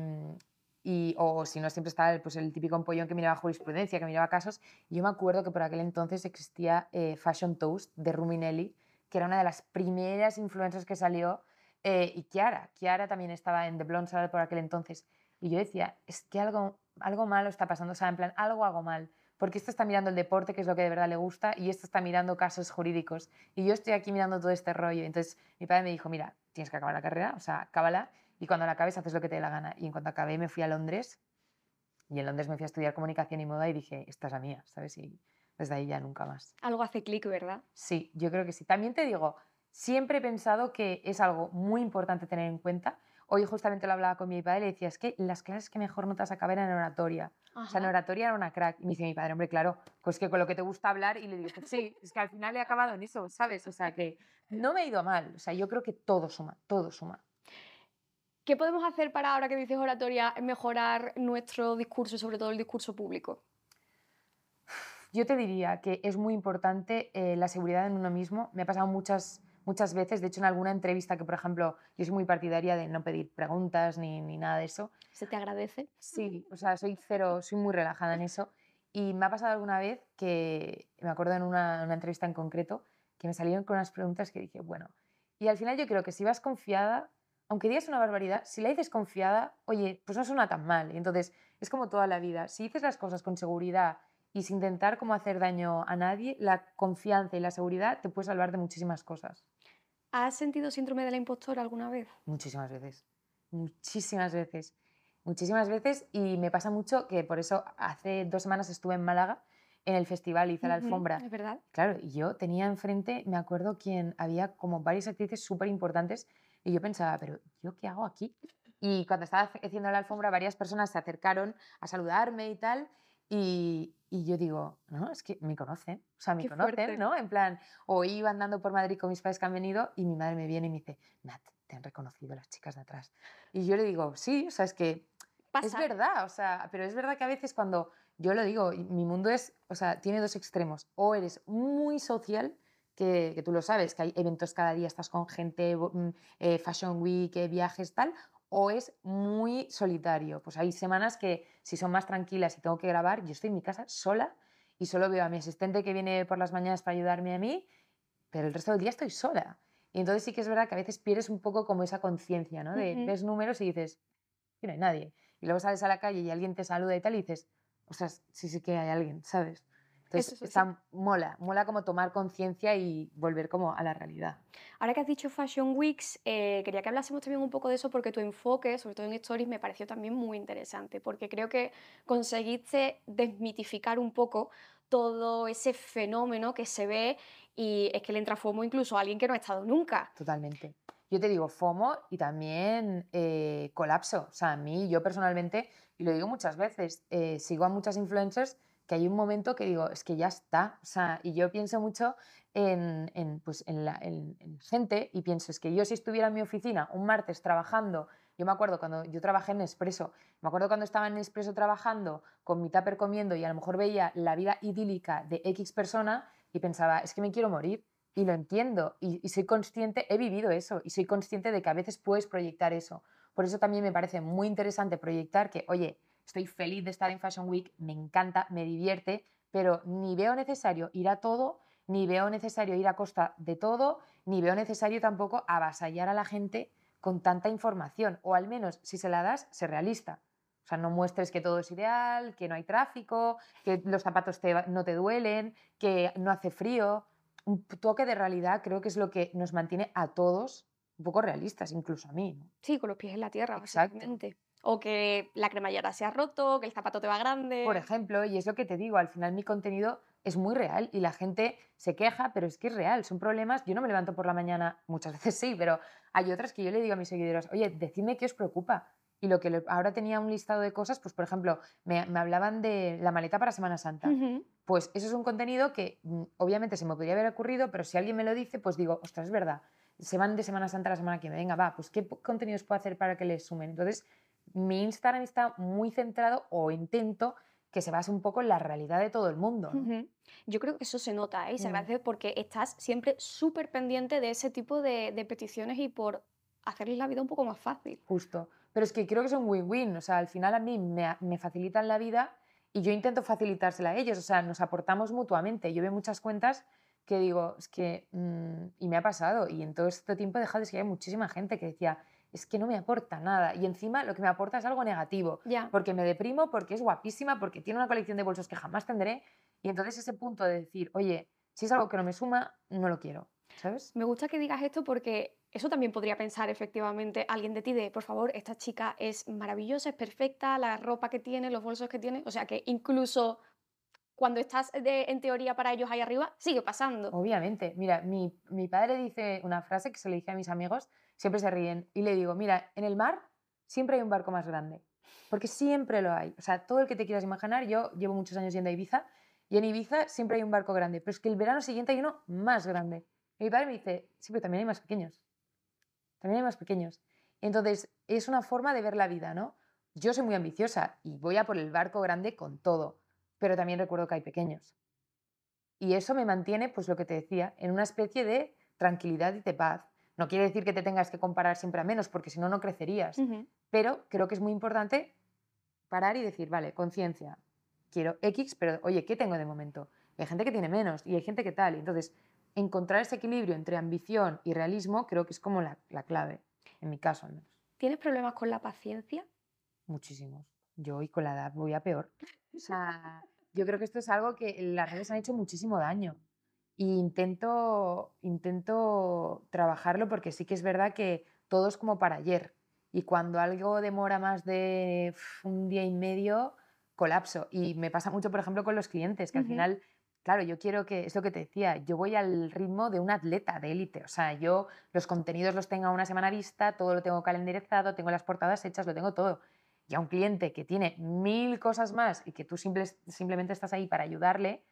y o si no siempre estaba el, pues, el típico empollón que miraba jurisprudencia, que miraba casos. Y yo me acuerdo que por aquel entonces existía eh, Fashion Toast de Ruminelli, que era una de las primeras influencers que salió, eh, y Kiara. Kiara también estaba en The Blonde Salad por aquel entonces. Y yo decía, es que algo, algo malo está pasando, o sea, en plan, algo hago mal porque esto está mirando el deporte, que es lo que de verdad le gusta, y esto está mirando casos jurídicos. Y yo estoy aquí mirando todo este rollo. Entonces mi padre me dijo, mira, tienes que acabar la carrera, o sea, acábala, y cuando la acabes haces lo que te dé la gana. Y en cuanto acabé me fui a Londres, y en Londres me fui a estudiar comunicación y moda y dije, esta es la mía, ¿sabes? Y desde ahí ya nunca más. Algo hace clic, ¿verdad? Sí, yo creo que sí. También te digo, siempre he pensado que es algo muy importante tener en cuenta. Hoy justamente lo hablaba con mi padre y le decía, es que las clases que mejor notas acabé eran en oratoria. O sea, en oratoria era una crack. Y me dice mi padre, hombre, claro, pues que con lo que te gusta hablar. Y le digo, sí, es que al final he acabado en eso, ¿sabes? O sea, que no me ha ido mal. O sea, yo creo que todo suma, todo suma. ¿Qué podemos hacer para, ahora que dices oratoria, mejorar nuestro discurso, sobre todo el discurso público? Yo te diría que es muy importante eh, la seguridad en uno mismo. Me ha pasado muchas muchas veces, de hecho en alguna entrevista que, por ejemplo, yo soy muy partidaria de no pedir preguntas ni, ni nada de eso. ¿Se te agradece? Sí, o sea, soy cero, soy muy relajada en eso. Y me ha pasado alguna vez que, me acuerdo en una, una entrevista en concreto, que me salieron con unas preguntas que dije, bueno, y al final yo creo que si vas confiada, aunque digas una barbaridad, si la dices confiada, oye, pues no suena tan mal. Y entonces es como toda la vida. Si dices las cosas con seguridad y sin intentar como hacer daño a nadie, la confianza y la seguridad te puede salvar de muchísimas cosas. ¿Has sentido síndrome de la impostora alguna vez? Muchísimas veces, muchísimas veces, muchísimas veces y me pasa mucho que por eso hace dos semanas estuve en Málaga en el festival, hice la alfombra. Es verdad. Claro, y yo tenía enfrente, me acuerdo, quien había como varias actrices súper importantes y yo pensaba, pero ¿yo qué hago aquí? Y cuando estaba haciendo la alfombra, varias personas se acercaron a saludarme y tal. Y, y yo digo, no, es que me conocen, o sea, me conocen, ¿no? En plan, o iba andando por Madrid con mis padres que han venido y mi madre me viene y me dice, Nat, te han reconocido las chicas de atrás. Y yo le digo, sí, o sea, es que es verdad, o sea, pero es verdad que a veces cuando yo lo digo, mi mundo es, o sea, tiene dos extremos, o eres muy social, que, que, tú lo sabes, que hay eventos cada día, estás con gente, mm, eh, Fashion Week, eh, viajes, tal, o es muy solitario. Pues hay semanas que si son más tranquilas y tengo que grabar, yo estoy en mi casa sola y solo veo a mi asistente que viene por las mañanas para ayudarme a mí, pero el resto del día estoy sola. Y entonces sí que es verdad que a veces pierdes un poco como esa conciencia, ¿no? De ves números y dices, no hay nadie. Y luego sales a la calle y alguien te saluda y tal y dices, o sea, sí, sí que hay alguien, ¿sabes? Entonces, está, mola, mola como tomar conciencia y volver como a la realidad. Ahora que has dicho Fashion Weeks, eh, quería que hablásemos también un poco de eso porque tu enfoque, sobre todo en Stories, me pareció también muy interesante, porque creo que conseguiste desmitificar un poco todo ese fenómeno que se ve y es que le entra FOMO incluso a alguien que no ha estado nunca. Totalmente. Yo te digo FOMO y también eh, colapso. O sea, a mí, yo personalmente, y lo digo muchas veces, eh, sigo a muchas influencers que hay un momento que digo, es que ya está. O sea, y yo pienso mucho en, en pues, en, la, en, gente y pienso, es que yo si estuviera en mi oficina un martes trabajando, yo me acuerdo cuando yo trabajé en Nespresso, me acuerdo cuando estaba en Nespresso trabajando con mi tupper comiendo y a lo mejor veía la vida idílica de X persona y pensaba, es que me quiero morir. Y lo entiendo y, y soy consciente, he vivido eso y soy consciente de que a veces puedes proyectar eso. Por eso también me parece muy interesante proyectar que, oye, estoy feliz de estar en Fashion Week, me encanta, me divierte, pero ni veo necesario ir a todo, ni veo necesario ir a costa de todo, ni veo necesario tampoco avasallar a la gente con tanta información, o al menos si se la das, se realista. O sea, no muestres que todo es ideal, que no hay tráfico, que los zapatos no te duelen, que no hace frío. Un toque de realidad creo que es lo que nos mantiene a todos un poco realistas, incluso a mí. ¿no? Sí, con los pies en la tierra, exactamente o que la cremallera se ha roto, que el zapato te va grande. Por ejemplo, y es lo que te digo, al final mi contenido es muy real y la gente se queja, pero es que es real, son problemas. Yo no me levanto por la mañana, muchas veces sí, pero hay otras que yo le digo a mis seguidores, oye, decidme qué os preocupa. Y lo que ahora tenía un listado de cosas, pues por ejemplo, me, hablaban de la maleta para Semana Santa. Pues eso es un contenido que mm, obviamente se me podría haber ocurrido, pero si alguien me lo dice, pues digo, ostras, es verdad. Se van de Semana Santa a la semana que viene, venga, va, pues qué contenidos puedo hacer para que les sumen. Entonces, mi Instagram está muy centrado o intento que se base un poco en la realidad de todo el mundo. Yo creo que eso se nota ¿eh? y se mm. agradece porque estás siempre súper pendiente de ese tipo de, peticiones y por hacerles la vida un poco más fácil. Justo. Pero es que creo que es un win-win. O sea, al final a mí me, me, facilitan la vida y yo intento facilitársela a ellos. O sea, nos aportamos mutuamente. Yo veo muchas cuentas que digo, es que, mm, y me ha pasado, y en todo este tiempo he dejado de seguir muchísima gente que decía, es que no me aporta nada. Y encima lo que me aporta es algo negativo. Porque me deprimo, porque es guapísima, porque tiene una colección de bolsos que jamás tendré. Y entonces ese punto de decir, oye, si es algo que no me suma, no lo quiero. ¿Sabes? Me gusta que digas esto porque eso también podría pensar efectivamente alguien de ti de, por favor, esta chica es maravillosa, es perfecta, la ropa que tiene, los bolsos que tiene. O sea que incluso cuando estás de, en teoría para ellos ahí arriba, sigue pasando. Obviamente. Mira, mi, mi padre dice una frase que se le dije a mis amigos siempre se ríen. Y le digo, mira, en el mar siempre hay un barco más grande, porque siempre lo hay. O sea, todo el que te quieras imaginar, yo llevo muchos años yendo a Ibiza, y en Ibiza siempre hay un barco grande, pero es que el verano siguiente hay uno más grande. Y mi padre me dice, sí, pero también hay más pequeños. También hay más pequeños. Entonces, es una forma de ver la vida, ¿no? Yo soy muy ambiciosa y voy a por el barco grande con todo, pero también recuerdo que hay pequeños. Y eso me mantiene, pues lo que te decía, en una especie de tranquilidad y de paz. No quiere decir que te tengas que comparar siempre a menos, porque si no, no crecerías. Pero creo que es muy importante parar y decir, vale, conciencia, quiero X, pero oye, ¿qué tengo de momento? hay gente que tiene menos y hay gente que tal. entonces, encontrar ese equilibrio entre ambición y realismo creo que es como la, la clave, en mi caso al menos. ¿Tienes problemas con la paciencia? Muchísimos. Yo hoy con la edad voy a peor. O sea, yo creo que esto es algo que las redes han hecho muchísimo daño. E intento, intento trabajarlo porque sí que es verdad que todo es como para ayer. Y cuando algo demora más de un día y medio, colapso. Y me pasa mucho, por ejemplo, con los clientes, que al final claro, yo quiero que, es lo que te decía, yo voy al ritmo de un atleta de élite, o sea, yo los contenidos los tengo una semana vista, todo lo tengo calendarizado, tengo las portadas hechas, lo tengo todo. Y a un cliente que tiene mil cosas más y que tú simplemente estás ahí para ayudarle,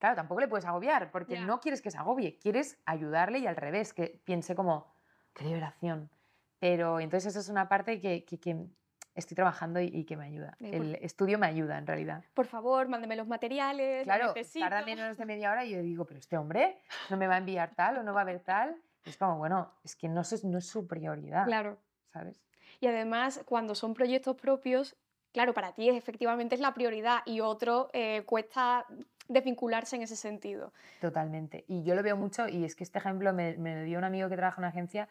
claro, tampoco le puedes agobiar, porque no quieres que se agobie, quieres ayudarle y al revés, que piense como, qué liberación. Pero entonces eso es una parte que, que, que estoy trabajando y, que me ayuda. El estudio me ayuda en realidad. Por favor, mándeme los materiales. Claro, tarda menos de media hora y yo digo, pero este hombre no me va a enviar tal o no va a ver tal. Es como, bueno, es que no es, no es su prioridad. Claro. ¿Sabes? Y además, cuando son proyectos propios, claro, para ti efectivamente es la prioridad y otro eh, cuesta desvincularse en ese sentido. Totalmente. Y yo lo veo mucho y es que este ejemplo me, me dio un amigo que trabaja en una agencia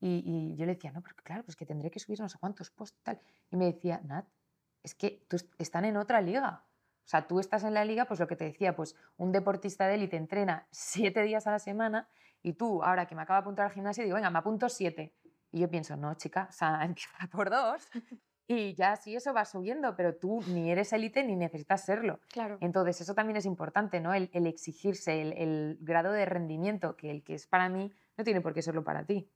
y, yo le decía, no, porque claro, pues que tendré que subir no sé cuántos posts tal. Y me decía, Nat, es que tú están en otra liga. O sea, tú estás en la liga, pues lo que te decía, pues un deportista de élite entrena siete días a la semana y tú, ahora que me acaba de apuntar al gimnasio, digo, venga, me apunto siete. Y yo pienso, no, chica, o sea, empieza por dos. Y ya sí, eso va subiendo, pero tú ni eres élite ni necesitas serlo. Claro. Entonces, eso también es importante, ¿no? El, el exigirse, el, el, grado de rendimiento, que el que es para mí no tiene por qué serlo para ti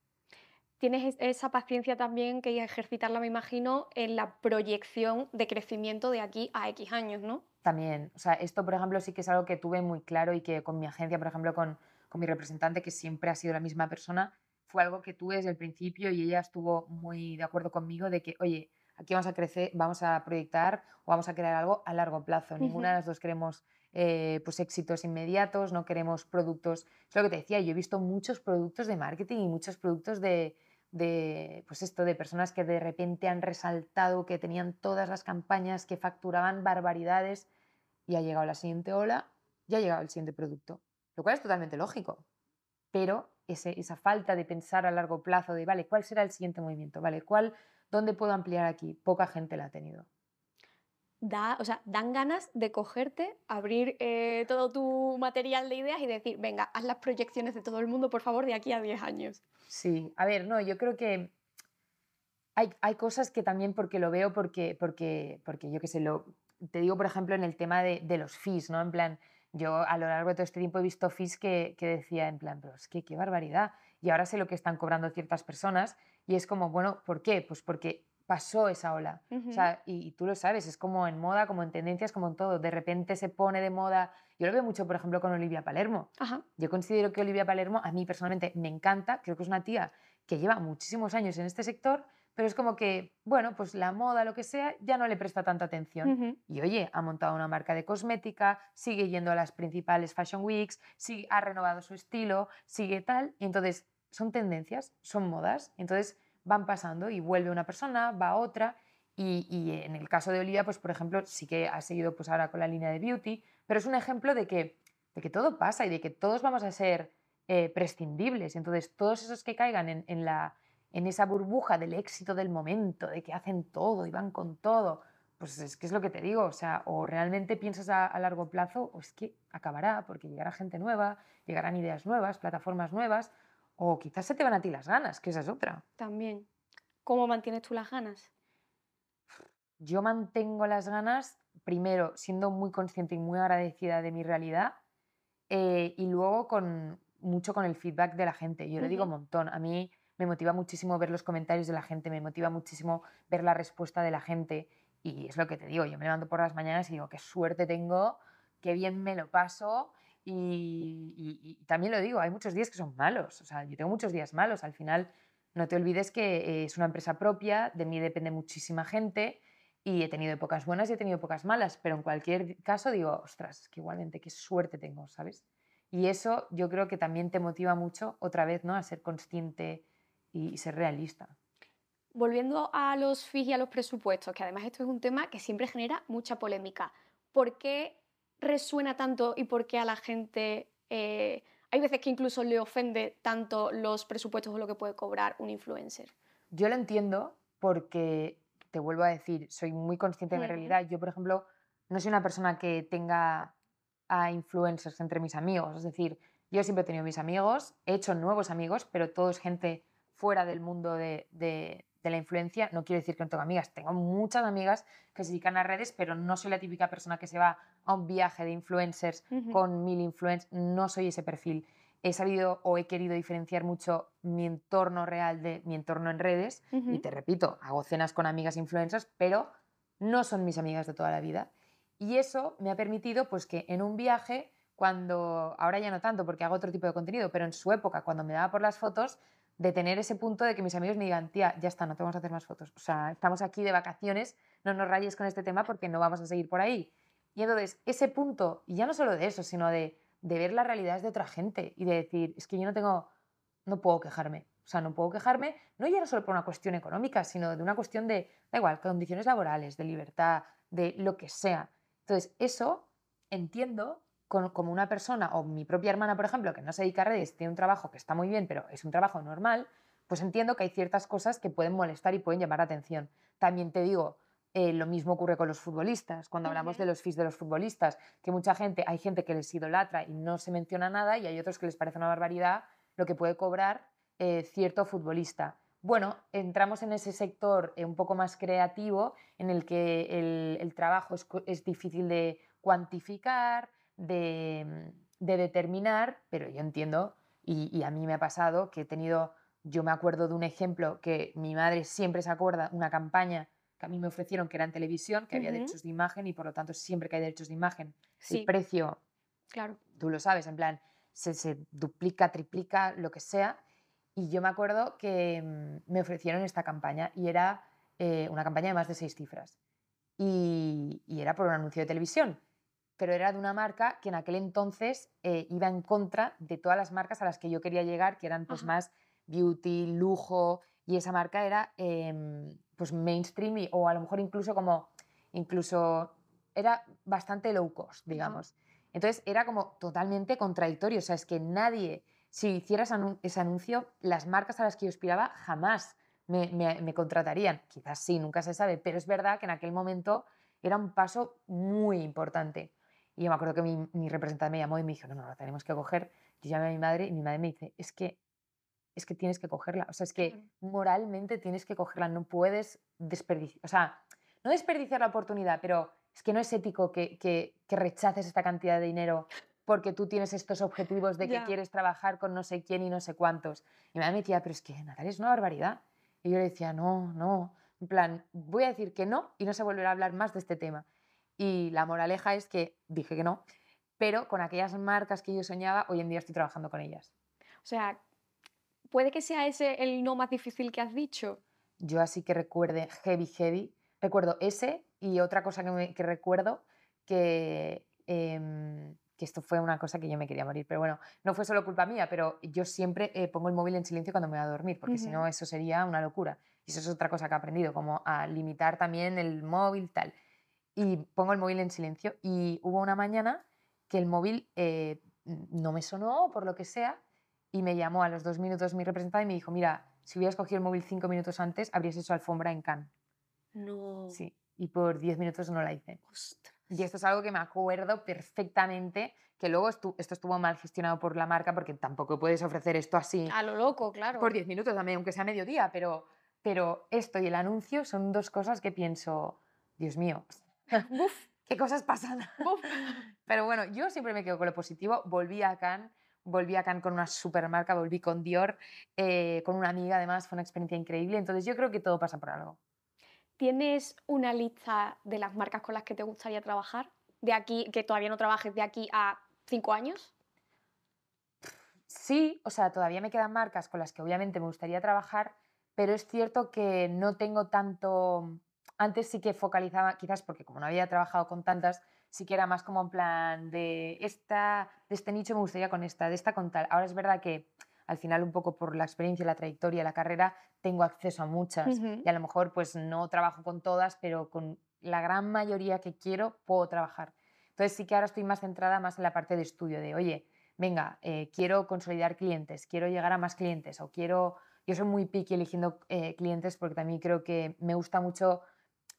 tienes esa paciencia también que ejercitarla, me imagino, en la proyección de crecimiento de aquí a X años, ¿no? También, o sea, esto, por ejemplo, sí que es algo que tuve muy claro y que con mi agencia, por ejemplo, con, con mi representante, que siempre ha sido la misma persona, fue algo que tuve desde el principio y ella estuvo muy de acuerdo conmigo de que, oye, aquí vamos a crecer, vamos a proyectar o vamos a crear algo a largo plazo. Ninguna de las dos queremos eh, pues éxitos inmediatos, no queremos productos. Es lo que te decía, yo he visto muchos productos de marketing y muchos productos de, de, pues esto, de personas que de repente han resaltado, que tenían todas las campañas, que facturaban barbaridades y ha llegado la siguiente ola, ya ha llegado el siguiente producto. Lo cual es totalmente lógico. Pero esa falta de pensar a largo plazo de, vale, ¿cuál será el siguiente movimiento? Vale, ¿cuál, ¿dónde puedo ampliar aquí? Poca gente la ha tenido da, o sea, dan ganas de cogerte, abrir eh, todo tu material de ideas y decir, venga, haz las proyecciones de todo el mundo, por favor, de aquí a 10 años. Sí, a ver, no, yo creo que hay, hay cosas que también porque lo veo, porque, porque, porque yo qué sé, lo, te digo, por ejemplo, en el tema de, de, los fees, ¿no? En plan, yo a lo largo de todo este tiempo he visto fees que, que decía, en plan, pero es que qué barbaridad. Y ahora sé lo que están cobrando ciertas personas y es como, bueno, ¿por qué? Pues porque pasó esa ola. o sea, y, tú lo sabes, es como en moda, como en tendencias, como en todo. De repente se pone de moda. Yo lo veo mucho, por ejemplo, con Olivia Palermo. Yo considero que Olivia Palermo, a mí personalmente, me encanta. Creo que es una tía que lleva muchísimos años en este sector, pero es como que, bueno, pues la moda, lo que sea, ya no le presta tanta atención. Y oye, ha montado una marca de cosmética, sigue yendo a las principales Fashion Weeks, sigue, ha renovado su estilo, sigue tal. Y entonces, son tendencias, son modas. Entonces, van pasando y vuelve una persona, va otra. Y, en el caso de Olivia, pues por ejemplo, sí que ha seguido pues ahora con la línea de beauty, pero es un ejemplo de que, de que todo pasa y de que todos vamos a ser eh, prescindibles. Entonces, todos esos que caigan en, la, en esa burbuja del éxito del momento, de que hacen todo y van con todo, pues es que es lo que te digo, o sea, o realmente piensas a, a largo plazo o es que acabará porque llegará gente nueva, llegarán ideas nuevas, plataformas nuevas, o quizás se te van a ti las ganas, que esa es otra. También. ¿Cómo mantienes tú las ganas? Yo mantengo las ganas, primero, siendo muy consciente y muy agradecida de mi realidad, eh, y luego con mucho con el feedback de la gente. Yo le digo un montón. A mí me motiva muchísimo ver los comentarios de la gente, me motiva muchísimo ver la respuesta de la gente. Y es lo que te digo, yo me levanto por las mañanas y digo, qué suerte tengo, qué bien me lo paso y, también lo digo, hay muchos días que son malos, o sea, yo tengo muchos días malos, al final no te olvides que es una empresa propia, de mí depende muchísima gente y he tenido épocas buenas y he tenido épocas malas, pero en cualquier caso digo, ostras, que igualmente qué suerte tengo, ¿sabes? Y eso yo creo que también te motiva mucho otra vez, ¿no? A ser consciente y, ser realista. Volviendo a los fees y a los presupuestos, que además esto es un tema que siempre genera mucha polémica. ¿Por qué resuena tanto y por qué a la gente eh, hay veces que incluso le ofende tanto los presupuestos o lo que puede cobrar un influencer? Yo lo entiendo porque, te vuelvo a decir, soy muy consciente de mi realidad. Yo, por ejemplo, no soy una persona que tenga a influencers entre mis amigos. Es decir, yo siempre he tenido mis amigos, he hecho nuevos amigos, pero todo es gente fuera del mundo de, la influencia. No quiero decir que no tengo amigas, tengo muchas amigas que se dedican a redes, pero no soy la típica persona que se va a un viaje de influencers con mil influencers, no soy ese perfil. He sabido o he querido diferenciar mucho mi entorno real de mi entorno en redes y te repito, hago cenas con amigas influencers, pero no son mis amigas de toda la vida. Y eso me ha permitido pues que en un viaje, cuando, ahora ya no tanto porque hago otro tipo de contenido, pero en su época, cuando me daba por las fotos, de tener ese punto de que mis amigos me digan, tía, ya está, no te vamos a hacer más fotos. O sea, estamos aquí de vacaciones, no nos rayes con este tema porque no vamos a seguir por ahí. Y entonces, ese punto, y ya no solo de eso, sino de, de ver las realidades de otra gente y de decir, es que yo no tengo, no puedo quejarme. O sea, no puedo quejarme, no ya no solo por una cuestión económica, sino de una cuestión de, da igual, condiciones laborales, de libertad, de lo que sea. Entonces, eso entiendo como una persona, o mi propia hermana, por ejemplo, que no se dedica a redes, tiene un trabajo que está muy bien, pero es un trabajo normal, pues entiendo que hay ciertas cosas que pueden molestar y pueden llamar la atención. También te digo, eh, lo mismo ocurre con los futbolistas. Cuando hablamos de los fees de los futbolistas, que mucha gente, hay gente que les idolatra y no se menciona nada, y hay otros que les parece una barbaridad lo que puede cobrar eh, cierto futbolista. Bueno, entramos en ese sector eh, un poco más creativo en el que el, trabajo es, difícil de cuantificar, de, determinar, pero yo entiendo, y, a mí me ha pasado que he tenido, yo me acuerdo de un ejemplo que mi madre siempre se acuerda, una campaña que a mí me ofrecieron que era en televisión, que había derechos de imagen y por lo tanto siempre que hay derechos de imagen, el precio, claro. tú lo sabes, en plan, se, se duplica, triplica, lo que sea. Y yo me acuerdo que mm, me ofrecieron esta campaña y era eh, una campaña de más de seis cifras. Y, era por un anuncio de televisión, pero era de una marca que en aquel entonces eh, iba en contra de todas las marcas a las que yo quería llegar, que eran pues más beauty, lujo, y esa marca era em, pues mainstream o a lo mejor incluso como, incluso era bastante low cost, digamos. Entonces era como totalmente contradictorio, o sea, es que nadie si hicieras ese anuncio, las marcas a las que yo aspiraba jamás me, contratarían. Quizás sí, nunca se sabe, pero es verdad que en aquel momento era un paso muy importante. Y yo me acuerdo que mi, representante me llamó y me dijo, no, no, la tenemos que coger. Yo llamé a mi madre y mi madre me dice, es que, es que tienes que cogerla. O sea, es que moralmente tienes que cogerla, no puedes desperdiciar, o sea, no desperdiciar la oportunidad, pero es que no es ético que, que, que rechaces esta cantidad de dinero porque tú tienes estos objetivos de que quieres trabajar con no sé quién y no sé cuántos. Y mi madre me decía, pero es que Natalia es una barbaridad. Y yo le decía, no, no, en plan, voy a decir que no y no se volverá a hablar más de este tema. Y la moraleja es que dije que no, pero con aquellas marcas que yo soñaba, hoy en día estoy trabajando con ellas. O sea, ¿puede que sea ese el no más difícil que has dicho? Yo así que recuerde heavy, heavy. Recuerdo ese y otra cosa que, recuerdo que... Em, que esto fue una cosa que yo me quería morir. Pero bueno, no fue solo culpa mía, pero yo siempre eh, pongo el móvil en silencio cuando me voy a dormir, porque si no, eso sería una locura. Y eso es otra cosa que he aprendido, como a limitar también el móvil, tal. Y pongo el móvil en silencio. Y hubo una mañana que el móvil eh, no me sonó, por lo que sea, y me llamó a los dos minutos mi representante y me dijo: Mira, si hubieras cogido el móvil cinco minutos antes, habrías hecho alfombra en Cannes. No. Sí, y por diez minutos no la hice. Y esto es algo que me acuerdo perfectamente, que luego esto estuvo mal gestionado por la marca porque tampoco puedes ofrecer esto así. A lo loco, claro. Por 10 minutos aunque sea mediodía, pero, pero esto y el anuncio son dos cosas que pienso, Dios mío, ¿qué cosas pasan? pero bueno, yo siempre me quedo con lo positivo. Volví a Cannes, volví a Cannes con una supermarca, volví con Dior, eh, con una amiga además, fue una experiencia increíble. Entonces yo creo que todo pasa por algo. ¿Tienes una lista de las marcas con las que te gustaría trabajar? De aquí, que todavía no trabajes de aquí a cinco años. Sí, o sea, todavía me quedan marcas con las que obviamente me gustaría trabajar, pero es cierto que no tengo tanto. Antes sí que focalizaba, quizás porque como no había trabajado con tantas, sí que era más como en plan de esta, de este nicho me gustaría con esta, de esta con tal. Ahora es verdad que al final un poco por la experiencia, la trayectoria, la carrera, tengo acceso a muchas y a lo mejor pues no trabajo con todas, pero con la gran mayoría que quiero puedo trabajar. Entonces sí que ahora estoy más centrada más en la parte de estudio, de oye, venga, eh, quiero consolidar clientes, quiero llegar a más clientes o quiero... Yo soy muy picky eligiendo eh, clientes porque también creo que me gusta mucho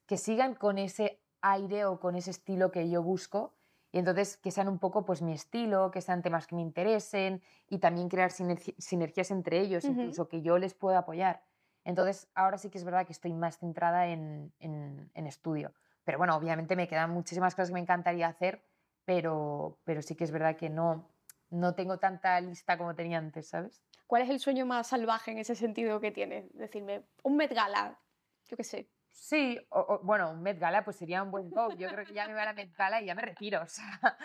que sigan con ese aire o con ese estilo que yo busco. Y entonces que sean un poco pues mi estilo, que sean temas que me interesen y también crear sinergias entre ellos, incluso que yo les pueda apoyar. Entonces ahora sí que es verdad que estoy más centrada en, en, estudio. Pero bueno, obviamente me quedan muchísimas cosas que me encantaría hacer, pero, pero sí que es verdad que no, no tengo tanta lista como tenía antes, ¿sabes? ¿Cuál es el sueño más salvaje en ese sentido que tienes? Decirme, un Met Gala, yo qué sé. Sí, o, bueno, un Met Gala pues sería un buen top. Yo creo que ya me voy a la Met Gala y ya me retiro. O sea,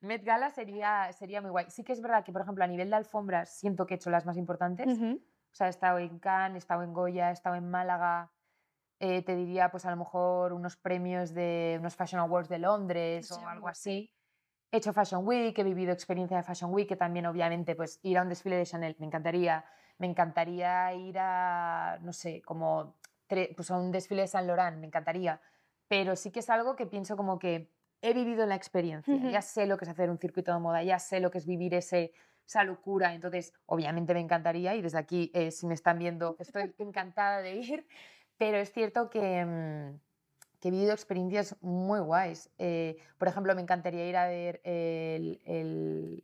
Met Gala sería, sería muy guay. Sí que es verdad que, por ejemplo, a nivel de alfombras siento que he hecho las más importantes. O sea, he estado en Cannes, he estado en Goya, he estado en Málaga. Eh, te diría, pues a lo mejor unos premios de unos Fashion Awards de Londres o algo así. He hecho Fashion Week, he vivido experiencia de Fashion Week, que también obviamente pues ir a un desfile de Chanel me encantaría. Me encantaría ir a, no sé, como pues a un desfile de Saint Laurent, me encantaría. Pero sí que es algo que pienso como que he vivido la experiencia, ya sé lo que es hacer un circuito de moda, ya sé lo que es vivir ese, esa locura. Entonces, obviamente me encantaría y desde aquí, eh, si me están viendo, estoy encantada de ir. Pero es cierto que... Mm, que he vivido experiencias muy guays. Eh, por ejemplo, me encantaría ir a ver el,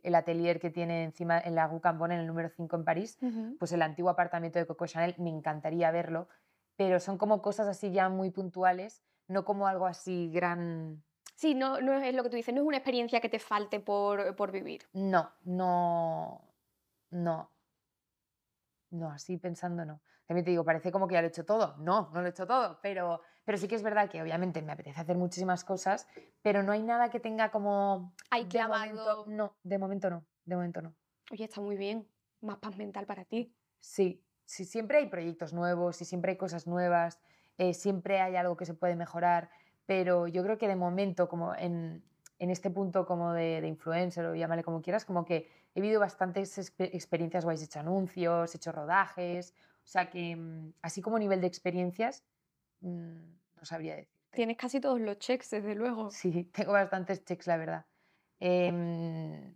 el, atelier que tiene encima en la Rue Cambon, en el número 5 en París, pues el antiguo apartamento de Coco Chanel, me encantaría verlo, pero son como cosas así ya muy puntuales, no como algo así gran... Sí, no, no es lo que tú dices, no es una experiencia que te falte por, por vivir. No, no, no. No, así pensando no. También te digo, parece como que ya lo he hecho todo. No, no lo he hecho todo, pero pero sí que es verdad que obviamente me apetece hacer muchísimas cosas, pero no hay nada que tenga como... Hay clavado... no, de momento no, de momento no. Oye, está muy bien, más paz mental para ti. Sí, sí siempre hay proyectos nuevos, y siempre hay cosas nuevas, eh, siempre hay algo que se puede mejorar, pero yo creo que de momento, como en, en este punto como de, de, influencer o llámale como quieras, como que he vivido bastantes experiencias guays, he hecho anuncios, he hecho rodajes, o sea que mm, así como nivel de experiencias, Mm, no sabría decir. Tienes casi todos los checks, desde luego. Sí, tengo bastantes checks, la verdad. Eh,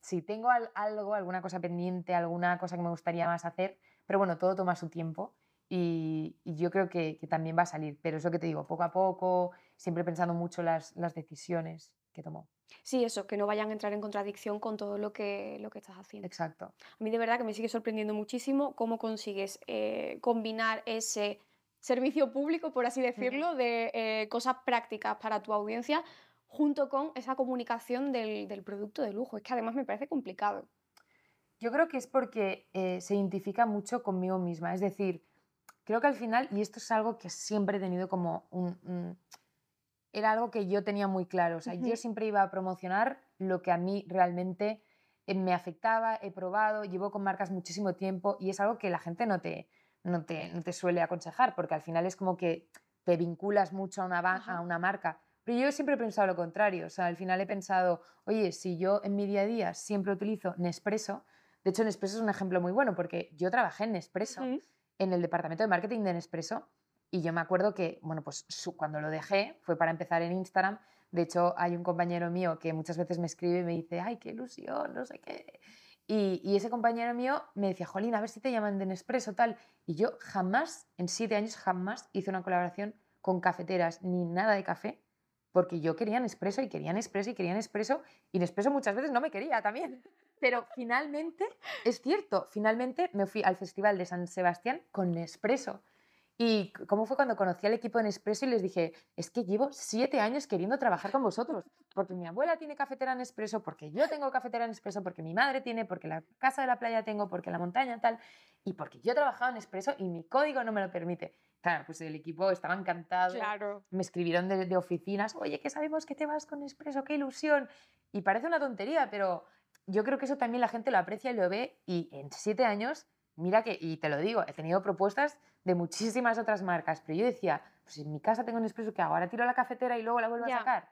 sí, tengo algo, alguna cosa pendiente, alguna cosa que me gustaría más hacer, pero bueno, todo toma su tiempo y, yo creo que, también va a salir. Pero eso que te digo, poco a poco, siempre pensando mucho las, las decisiones que tomo. Sí, eso, que no vayan a entrar en contradicción con todo lo que, lo que estás haciendo. Exacto. A mí de verdad que me sigue sorprendiendo muchísimo cómo consigues eh, combinar ese servicio público, por así decirlo, de eh, cosas prácticas para tu audiencia, junto con esa comunicación del, producto de lujo. Es que además me parece complicado. Yo creo que es porque eh, se identifica mucho conmigo misma. Es decir, creo que al final, y esto es algo que siempre he tenido como un... era algo que yo tenía muy claro. O sea, yo siempre iba a promocionar lo que a mí realmente eh, me afectaba, he probado, llevo con marcas muchísimo tiempo y es algo que la gente no te, no te, no te suele aconsejar, porque al final es como que te vinculas mucho a una, a una marca. Pero yo siempre he pensado lo contrario, o sea, al final he pensado, oye, si yo en mi día a día siempre utilizo Nespresso, de hecho Nespresso es un ejemplo muy bueno, porque yo trabajé en Nespresso, en el departamento de marketing de Nespresso, y yo me acuerdo que, bueno, pues cuando lo dejé fue para empezar en Instagram, de hecho hay un compañero mío que muchas veces me escribe y me dice, ay, qué ilusión, no sé qué, y, ese compañero mío me decía, Jolín, a ver si te llaman de Nespresso, tal. Y yo jamás, en siete años, jamás hice una colaboración con cafeteras ni nada de café, porque yo quería Nespresso y quería Nespresso y quería Nespresso, y Nespresso muchas veces no me quería también. Pero finalmente, es cierto, finalmente me fui al Festival de San Sebastián con Nespresso. Y cómo fue cuando conocí al equipo de Nespresso y les dije, es que llevo siete años queriendo trabajar con vosotros, porque mi abuela tiene cafetera en Nespresso, porque yo tengo cafetera en Nespresso, porque mi madre tiene, porque la casa de la playa tengo, porque la montaña tal, y porque yo he trabajado en Nespresso y mi código no me lo permite. Claro, pues el equipo estaba encantado. Claro. Me escribieron de, de oficinas, oye, que sabemos que te vas con Nespresso, qué ilusión. Y parece una tontería, pero yo creo que eso también la gente lo aprecia y lo ve, y en siete años mira que, y te lo digo, he tenido propuestas de muchísimas otras marcas, pero yo decía, pues en mi casa tengo un expreso que hago, ahora tiro a la cafetera y luego la vuelvo a sacar.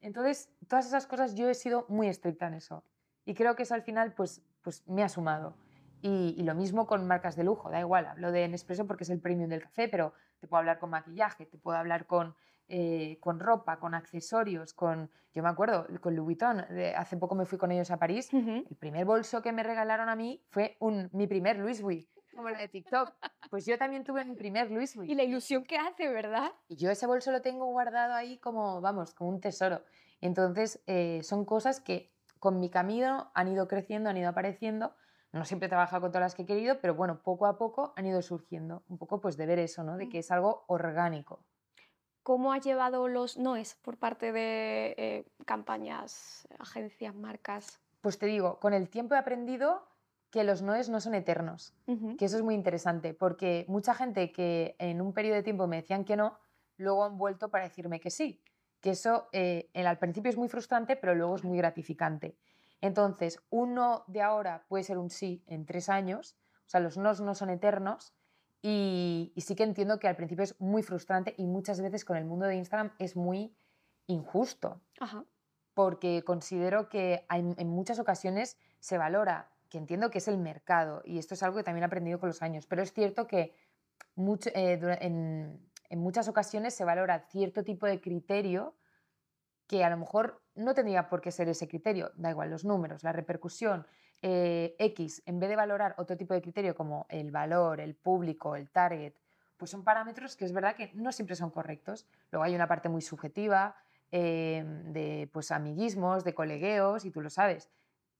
Entonces, todas esas cosas yo he sido muy estricta en eso. Y creo que eso al final pues, pues me ha sumado. Y, y, lo mismo con marcas de lujo, da igual, hablo de Nespresso porque es el premium del café, pero te puedo hablar con maquillaje, te puedo hablar con eh, con ropa, con accesorios, con, yo me acuerdo, con Louis Vuitton, hace poco me fui con ellos a París, el primer bolso que me regalaron a mí fue un, mi primer Louis Vuitton. como la de TikTok. Pues yo también tuve mi primer Louis Vuitton. Y la ilusión que hace, ¿verdad? Y yo ese bolso lo tengo guardado ahí como, vamos, como un tesoro. Entonces, eh, son cosas que con mi camino han ido creciendo, han ido apareciendo. No siempre he trabajado con todas las que he querido, pero bueno, poco a poco han ido surgiendo. Un poco pues de ver eso, ¿no? De que es algo orgánico. ¿Cómo has llevado los noes por parte de eh, campañas, agencias, marcas? Pues te digo, con el tiempo he aprendido que los noes no son eternos, que eso es muy interesante, porque mucha gente que en un periodo de tiempo me decían que no, luego han vuelto para decirme que sí, que eso eh, al principio es muy frustrante, pero luego es muy gratificante. Entonces, un no de ahora puede ser un sí en tres años, o sea, los nos no son eternos, y, sí que entiendo que al principio es muy frustrante y muchas veces con el mundo de Instagram es muy injusto. Porque considero que en muchas ocasiones se valora que entiendo que es el mercado y esto es algo que también he aprendido con los años, pero es cierto que eh, en, muchas ocasiones se valora cierto tipo de criterio que a lo mejor no tendría por qué ser ese criterio, da igual, los números, la repercusión, eh, X, en vez de valorar otro tipo de criterio como el valor, el público, el target, pues son parámetros que es verdad que no siempre son correctos. Luego hay una parte muy subjetiva eh, de pues, amiguismos, de colegueos, y tú lo sabes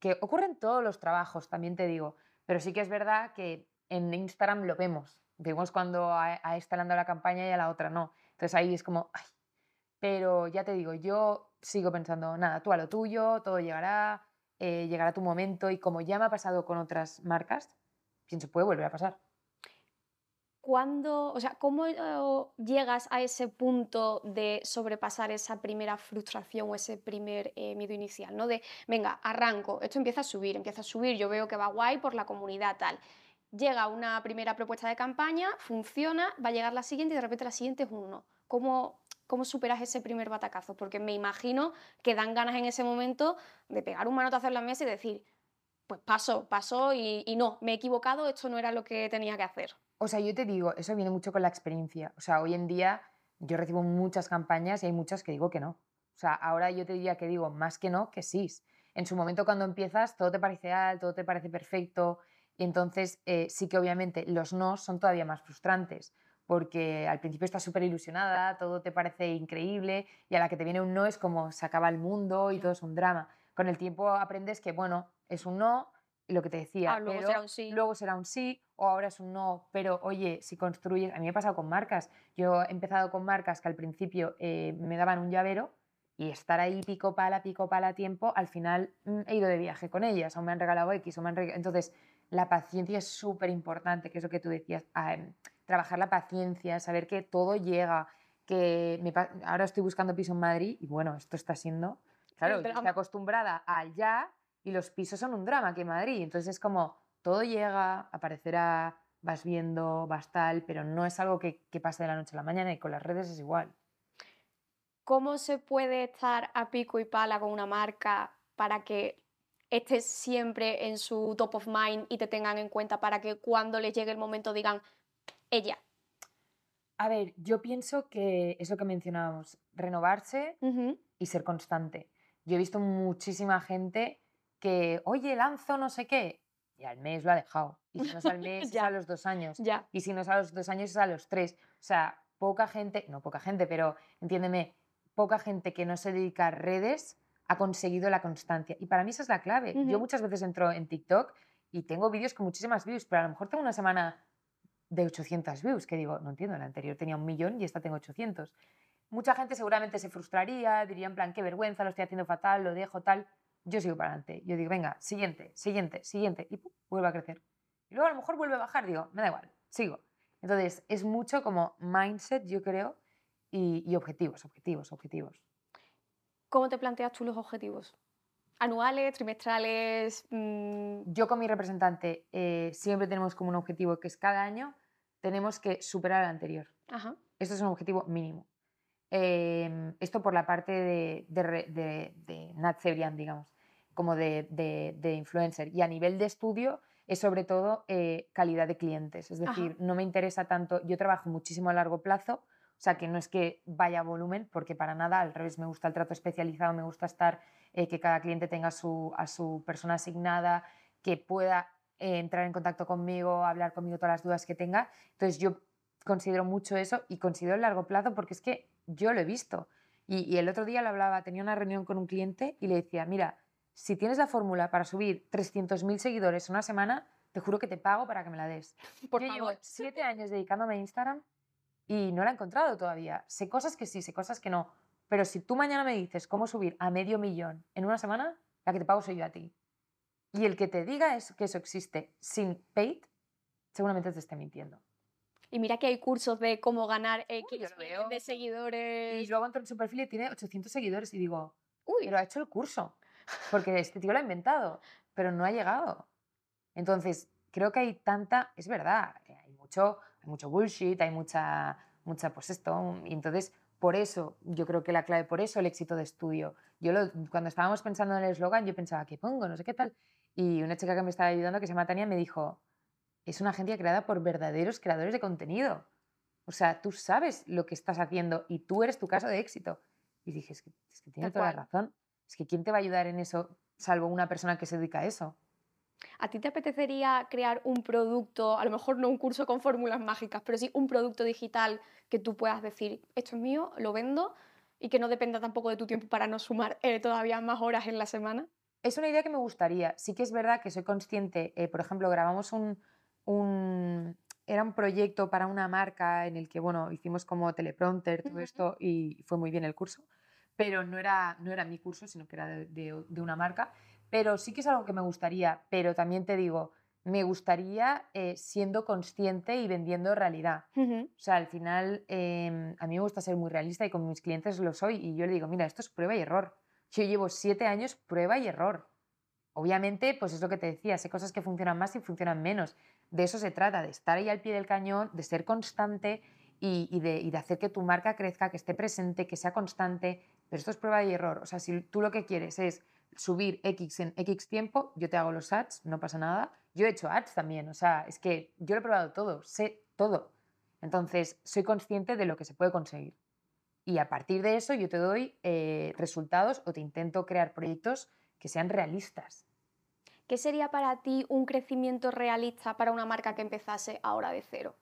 que ocurre en todos los trabajos, también te digo, pero sí que es verdad que en Instagram lo vemos, vemos cuando a, a la campaña y a la otra no. Entonces ahí es como, ay, pero ya te digo, yo sigo pensando, nada, tú a lo tuyo, todo llegará, eh, llegará tu momento y como ya me ha pasado con otras marcas, pienso, puede volver a pasar. ¿Cuándo, o sea, cómo eh, llegas a ese punto de sobrepasar esa primera frustración o ese primer eh, miedo inicial, ¿no? De, venga, arranco, esto empieza a subir, empieza a subir, yo veo que va guay por la comunidad, tal. Llega una primera propuesta de campaña, funciona, va a llegar la siguiente y de repente la siguiente es uno. ¿Cómo, ¿Cómo superas ese primer batacazo? Porque me imagino que dan ganas en ese momento de pegar un manotazo en la mesa y decir, pues pasó, pasó y no, me he equivocado, esto no era lo que tenía que hacer. O sea, yo te digo, eso viene mucho con la experiencia. O sea, hoy en día yo recibo muchas campañas y hay muchas que digo que no. O sea, ahora yo te diría que digo más que no que sí. En su momento cuando empiezas todo te parece ideal, todo te parece perfecto y entonces eh, sí que obviamente los no son todavía más frustrantes porque al principio estás súper ilusionada, todo te parece increíble y a la que te viene un no es como se acaba el mundo y todo es un drama. Con el tiempo aprendes que, bueno, es un no, lo que te decía, ah, luego será un sí. Luego será un sí o ahora es un no, pero oye, si construyes, a mí me ha pasado con marcas, yo he empezado con marcas que al principio eh, me daban un llavero y estar ahí pico pala, pico pala tiempo, al final mm, he ido de viaje con ellas o me han regalado X o me han Entonces, la paciencia es súper importante, que es lo que tú decías, em, trabajar la paciencia, saber que todo llega, que ahora estoy buscando piso en Madrid y bueno, esto está siendo, claro, estoy acostumbrada al ya y los pisos son un drama aquí en Madrid. Entonces es como, todo llega, aparecerá, vas viendo, vas tal, pero no es algo que, que pase de la noche a la mañana y con las redes es igual. ¿Cómo se puede estar a pico y pala con una marca para que estés siempre en su top of mind y te tengan en cuenta para que cuando les llegue el momento digan, ella? A ver, yo pienso que es lo que mencionábamos, renovarse y ser constante. Yo he visto muchísima gente que, oye, lanzo no sé qué, y al mes lo ha dejado. Y si no es al mes, ya. es a los dos años. Ya. Y si no es a los dos años, es a los tres. O sea, poca gente, no poca gente, pero entiéndeme, poca gente que no se dedica a redes ha conseguido la constancia. Y para mí esa es la clave. Yo muchas veces entro en TikTok y tengo vídeos con muchísimas views, pero a lo mejor tengo una semana de 800 views, que digo, no entiendo, la anterior tenía un millón y esta tengo 800. Mucha gente seguramente se frustraría, diría en plan, qué vergüenza, lo estoy haciendo fatal, lo dejo tal yo sigo para adelante. Yo digo, venga, siguiente, siguiente, siguiente, y vuelve a crecer. Y luego a lo mejor vuelve a bajar, digo, me da igual, sigo. Entonces, es mucho como mindset, yo creo, y, objetivos, objetivos, objetivos. ¿Cómo te planteas tú los objetivos? ¿Anuales, trimestrales? Mm. Yo con mi representante eh, siempre tenemos como un objetivo que es cada año tenemos que superar el anterior. Ajá. Esto es un objetivo mínimo. Em, esto por la parte de, de, de, Nat Cebrián, digamos, como de, influencer. Y a nivel de estudio es sobre todo eh, calidad de clientes. Es decir, no me interesa tanto, yo trabajo muchísimo a largo plazo, o sea que no es que vaya a volumen, porque para nada, al revés, me gusta el trato especializado, me gusta estar, eh, que cada cliente tenga su, a su persona asignada, que pueda eh, entrar en contacto conmigo, hablar conmigo todas las dudas que tenga. Entonces yo considero mucho eso y considero el largo plazo porque es que yo lo he visto. Y, y el otro día lo hablaba, tenía una reunión con un cliente y le decía, mira, si tienes la fórmula para subir 300.000 seguidores en una semana, te juro que te pago para que me la des. Por Yo llevo siete años dedicándome a Instagram y no la he encontrado todavía. Sé cosas que sí, sé cosas que no. Pero si tú mañana me dices cómo subir a medio millón en una semana, la que te pago soy yo a ti. Y el que te diga es que eso existe sin paid, seguramente te esté mintiendo. Y mira que hay cursos de cómo ganar X de seguidores. Y luego entro en su perfil y tiene 800 seguidores y digo, uy, pero ha hecho el curso. Porque este tío lo ha inventado, pero no ha llegado. Entonces, creo que hay tanta, es verdad, hay mucho, hay mucho bullshit, hay mucha, mucha, pues esto, y entonces, por eso, yo creo que la clave, por eso el éxito de estudio. Yo cuando estábamos pensando en el eslogan, yo pensaba, ¿qué pongo? No sé qué tal. Y una chica que me estaba ayudando, que se llama Tania, me dijo, es una agencia creada por verdaderos creadores de contenido. O sea, tú sabes lo que estás haciendo y tú eres tu caso de éxito. Y dije, es que, es que tiene toda la razón. Es que ¿quién te va a ayudar en eso salvo una persona que se dedica a eso? ¿A ti te apetecería crear un producto, a lo mejor no un curso con fórmulas mágicas, pero sí un producto digital que tú puedas decir, esto es mío, lo vendo y que no dependa tampoco de tu tiempo para no sumar eh, todavía más horas en la semana? Es una idea que me gustaría. Sí que es verdad que soy consciente, eh, por ejemplo, grabamos un, Era un proyecto para una marca en el que, bueno, hicimos como teleprompter, todo esto, y fue muy bien el curso, pero no era, no era mi curso, sino que era de una marca pero sí que es algo que me gustaría, pero también te digo, me gustaría eh, siendo consciente y vendiendo realidad. O sea, al final em, a mí me gusta ser muy realista y con mis clientes lo soy y yo le digo, mira, esto es prueba y error. Yo llevo siete años prueba y error. Obviamente, pues es lo que te decía, sé cosas que funcionan más y funcionan menos. De eso se trata, de estar ahí al pie del cañón, de ser constante y, de, y de hacer que tu marca crezca, que esté presente, que sea constante. Pero esto es prueba y error. O sea, si tú lo que quieres es subir X en X tiempo, yo te hago los ads, no pasa nada. Yo he hecho ads también, o sea, es que yo lo he probado todo, sé todo. Entonces, soy consciente de lo que se puede conseguir. Y a partir de eso yo te doy eh, resultados o te intento crear proyectos que sean realistas. ¿Qué sería para ti un crecimiento realista para una marca que empezase ahora de cero?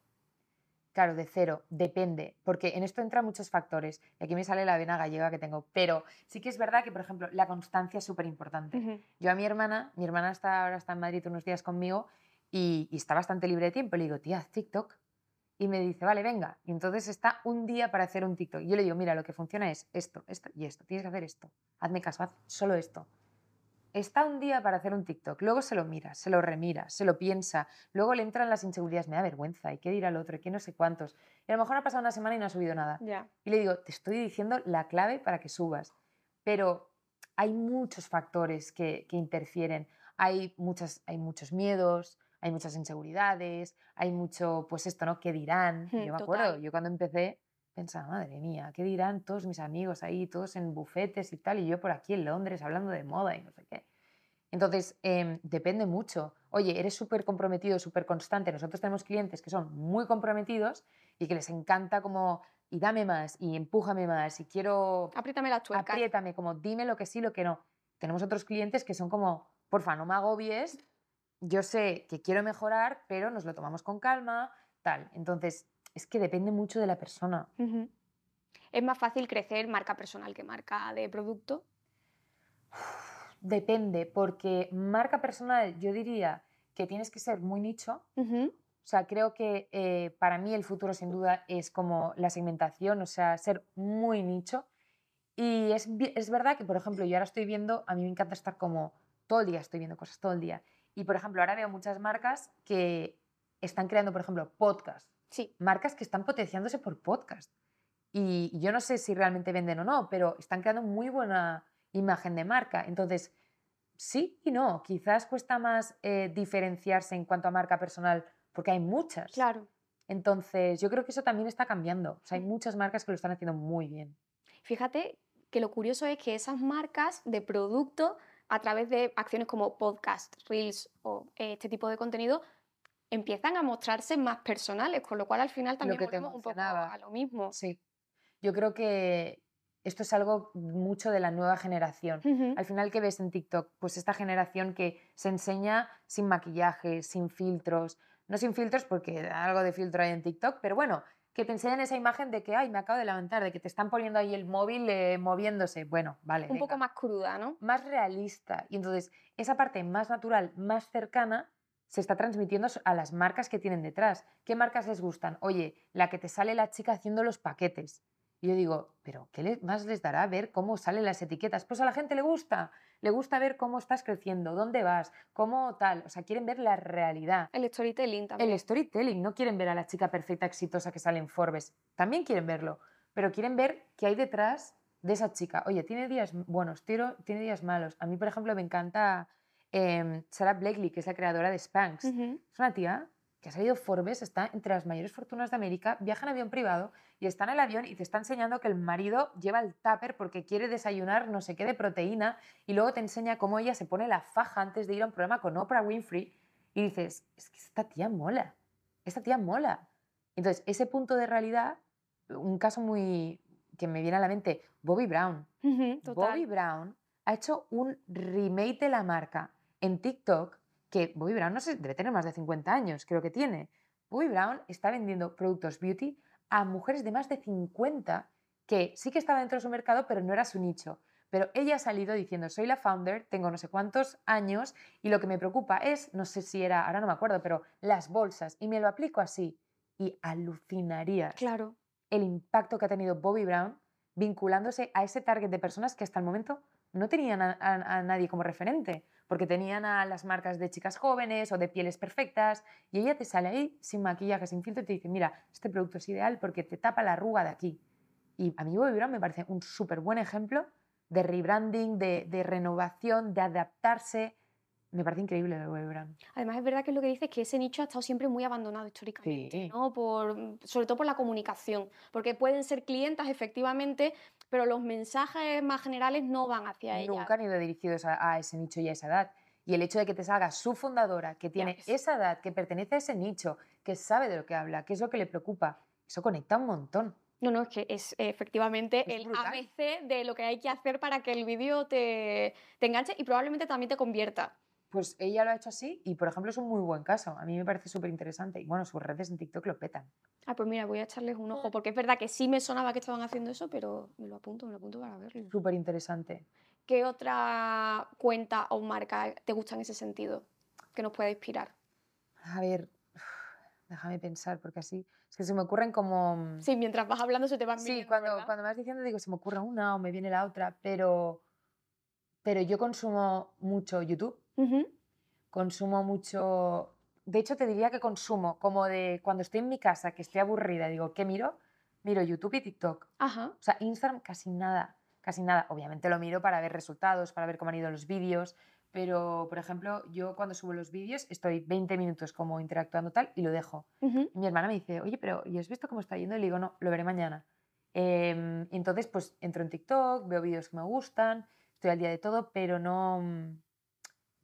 Claro, de cero, depende, porque en esto entran muchos factores. Y aquí me sale la vena gallega que tengo, pero sí que es verdad que, por ejemplo, la constancia es súper importante. Yo a mi hermana, mi hermana está, ahora está en Madrid unos días conmigo y, está bastante libre de tiempo. Le digo, tía, TikTok. Y me dice, vale, venga. Y entonces está un día para hacer un TikTok. Y yo le digo, mira, lo que funciona es esto, esto y esto. Tienes que hacer esto. Hazme caso, haz solo esto está un día para hacer un TikTok, luego se lo mira, se lo remira, se lo piensa, luego le entran las inseguridades, me da vergüenza, ¿y qué dirá el otro? ¿Y qué no sé cuántos? Y a lo mejor ha pasado una semana y no ha subido nada. Y le digo, te estoy diciendo la clave para que subas. Pero hay muchos factores que, interfieren. Hay, muchas, hay muchos miedos, hay muchas inseguridades, hay mucho, pues esto, ¿no? ¿Qué dirán? yo me acuerdo, yo cuando empecé pensaba, madre mía, ¿qué dirán todos mis amigos ahí, todos en bufetes y tal, y yo por aquí en Londres hablando de moda y no sé qué? Entonces, em, depende mucho. Oye, eres súper comprometido, súper constante. Nosotros tenemos clientes que son muy comprometidos y que les encanta como, y dame más, y empújame más, y quiero... Apriétame la tuerca. Apriétame, como dime lo que sí, lo que no. Tenemos otros clientes que son como, porfa, no me agobies, yo sé que quiero mejorar, pero nos lo tomamos con calma, tal. Entonces, es que depende mucho de la persona. ¿Es más fácil crecer marca personal que marca de producto? Depende, porque marca personal yo diría que tienes que ser muy nicho. O sea, creo que eh, para mí el futuro sin duda es como la segmentación, o sea, ser muy nicho. Y es, es verdad que, por ejemplo, yo ahora estoy viendo, a mí me encanta estar como todo el día, estoy viendo cosas todo el día. Y, por ejemplo, ahora veo muchas marcas que están creando, por ejemplo, podcasts Sí. Marcas que están potenciándose por podcast. Y yo no sé si realmente venden o no, pero están creando muy buena imagen de marca. Entonces, sí y no. Quizás cuesta más eh, diferenciarse en cuanto a marca personal porque hay muchas. Claro. Entonces, yo creo que eso también está cambiando. O sea, hay muchas marcas que lo están haciendo muy bien. Fíjate que lo curioso es que esas marcas de producto, a través de acciones como podcast, reels o eh, este tipo de contenido, empiezan a mostrarse más personales, con lo cual al final también lo que un poco a lo mismo. Sí. Yo creo que esto es algo mucho de la nueva generación. Al final, ¿qué ves en TikTok? Pues esta generación que se enseña sin maquillaje, sin filtros, no sin filtros porque algo de filtro hay en TikTok, pero bueno, que te enseñan esa imagen de que, ay, me acabo de levantar, de que te están poniendo ahí el móvil eh, moviéndose. Bueno, vale. Un poco más cruda, ¿no? Más realista. Y entonces, esa parte más natural, más cercana, se está transmitiendo a las marcas que tienen detrás. ¿Qué marcas les gustan? Oye, la que te sale la chica haciendo los paquetes. Y yo digo, ¿pero qué más les dará ver cómo salen las etiquetas? Pues a la gente le gusta, le gusta ver cómo estás creciendo, dónde vas, cómo tal. O sea, quieren ver la realidad. El storytelling también. El storytelling, no quieren ver a la chica perfecta, exitosa que sale en Forbes. También quieren verlo, pero quieren ver qué hay detrás de esa chica. Oye, tiene días buenos, tiene días malos. A mí, por ejemplo, me encanta eh, Sarah Blakely, que es la creadora de Spanx. Es una tía que ha salido Forbes, está entre las mayores fortunas de América, viaja en avión privado y está en el avión y te está enseñando que el marido lleva el tupper porque quiere desayunar no sé qué de proteína y luego te enseña cómo ella se pone la faja antes de ir a un programa con Oprah Winfrey y dices, es que esta tía mola, esta tía mola. Entonces, ese punto de realidad, un caso muy que me viene a la mente, Bobby Brown. Bobby Brown ha hecho un remake de la marca en TikTok que Bobby Brown no sé, debe tener más de 50 años, creo que tiene. Bobby Brown está vendiendo productos beauty a mujeres de más de 50 que sí que estaba dentro de su mercado, pero no era su nicho. Pero ella ha salido diciendo, soy la founder, tengo no sé cuántos años y lo que me preocupa es, no sé si era, ahora no me acuerdo, pero las bolsas y me lo aplico así. Y alucinarías claro. el impacto que ha tenido Bobby Brown vinculándose a ese target de personas que hasta el momento no tenían a nadie como referente porque tenían a las marcas de chicas jóvenes o de pieles perfectas y ella te sale ahí sin maquillaje, sin filtro y te dice, mira, este producto es ideal porque te tapa la arruga de aquí. Y a mí Bobbi Brown me parece un súper buen ejemplo de rebranding, de, renovación, de adaptarse. Me parece increíble lo de Brown. Además, es verdad que lo que dices que ese nicho ha estado siempre muy abandonado históricamente, ¿no? Por, sobre todo por la comunicación, porque pueden ser clientas efectivamente, pero los mensajes más generales no van hacia ellas. Nunca han ido dirigidos a, ese nicho y a esa edad. Y el hecho de que te salga su fundadora, que tiene esa edad, que pertenece a ese nicho, que sabe de lo que habla, que es lo que le preocupa, eso conecta un montón. No, no, es que es efectivamente el ABC de lo que hay que hacer para que el vídeo te, te enganche y probablemente también te convierta. Pues ella lo ha hecho así y, por ejemplo, es un muy buen caso. A mí me parece súper interesante. Y bueno, sus redes en TikTok lo petan. Ah, pues mira, voy a echarles un ojo, porque es verdad que sí me sonaba que estaban haciendo eso, pero me lo apunto, me lo apunto para verlo. Súper interesante. ¿Qué otra cuenta o marca te gusta en ese sentido que nos pueda inspirar? A ver, déjame pensar, porque así es que se me ocurren como... Mm, sí, mientras vas hablando se te van Sí, cuando, cuando me vas diciendo digo, se me ocurre una o me viene la otra, pero, pero yo consumo mucho YouTube Consumo mucho. De hecho, te diría que consumo como de cuando estoy en mi casa, que estoy aburrida, digo, ¿qué miro? Miro YouTube y TikTok. Ajá. O sea, Instagram casi nada. Casi nada. Obviamente lo miro para ver resultados, para ver cómo han ido los vídeos. Pero, por ejemplo, yo cuando subo los vídeos estoy 20 minutos como interactuando tal y lo dejo. mi hermana me dice, oye, pero ¿y has visto cómo está yendo? Y le digo, no, lo veré mañana. Eh, entonces, pues entro en TikTok, veo vídeos que me gustan, estoy al día de todo, pero no,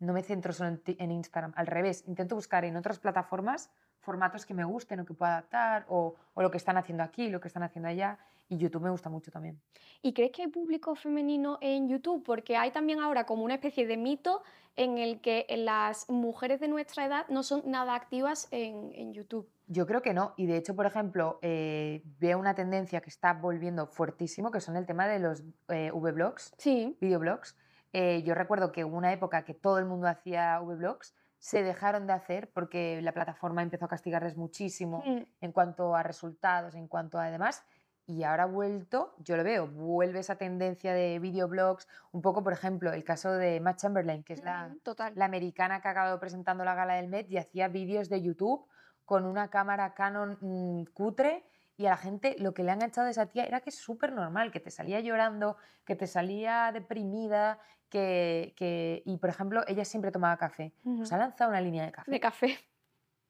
no me centro solo en, Instagram, al revés, intento buscar en otras plataformas formatos que me gusten o que pueda adaptar o, lo que están haciendo aquí, lo que están haciendo allá y YouTube me gusta mucho también. ¿Y crees que hay público femenino en YouTube? Porque hay también ahora como una especie de mito en el que las mujeres de nuestra edad no son nada activas en, YouTube. Yo creo que no. Y de hecho, por ejemplo, eh, veo una tendencia que está volviendo fuertísimo, que son el tema de los eh, V-blogs, sí. videoblogs. Eh, yo recuerdo que hubo una época que todo el mundo hacía V-blogs, se dejaron de hacer porque la plataforma empezó a castigarles muchísimo mm. en cuanto a resultados, en cuanto a demás. Y ahora ha vuelto, yo lo veo, vuelve esa tendencia de videoblogs, un poco, por ejemplo, el caso de Matt Chamberlain, que es la, la americana que ha acabado presentando la gala del Met y hacía vídeos de YouTube con una cámara Canon mm, cutre y a la gente lo que le han echado de esa tía era que es súper normal, que te salía llorando, que te salía deprimida, que, que... Y por ejemplo, ella siempre tomaba café. Nos ha lanzado una línea de café. De café.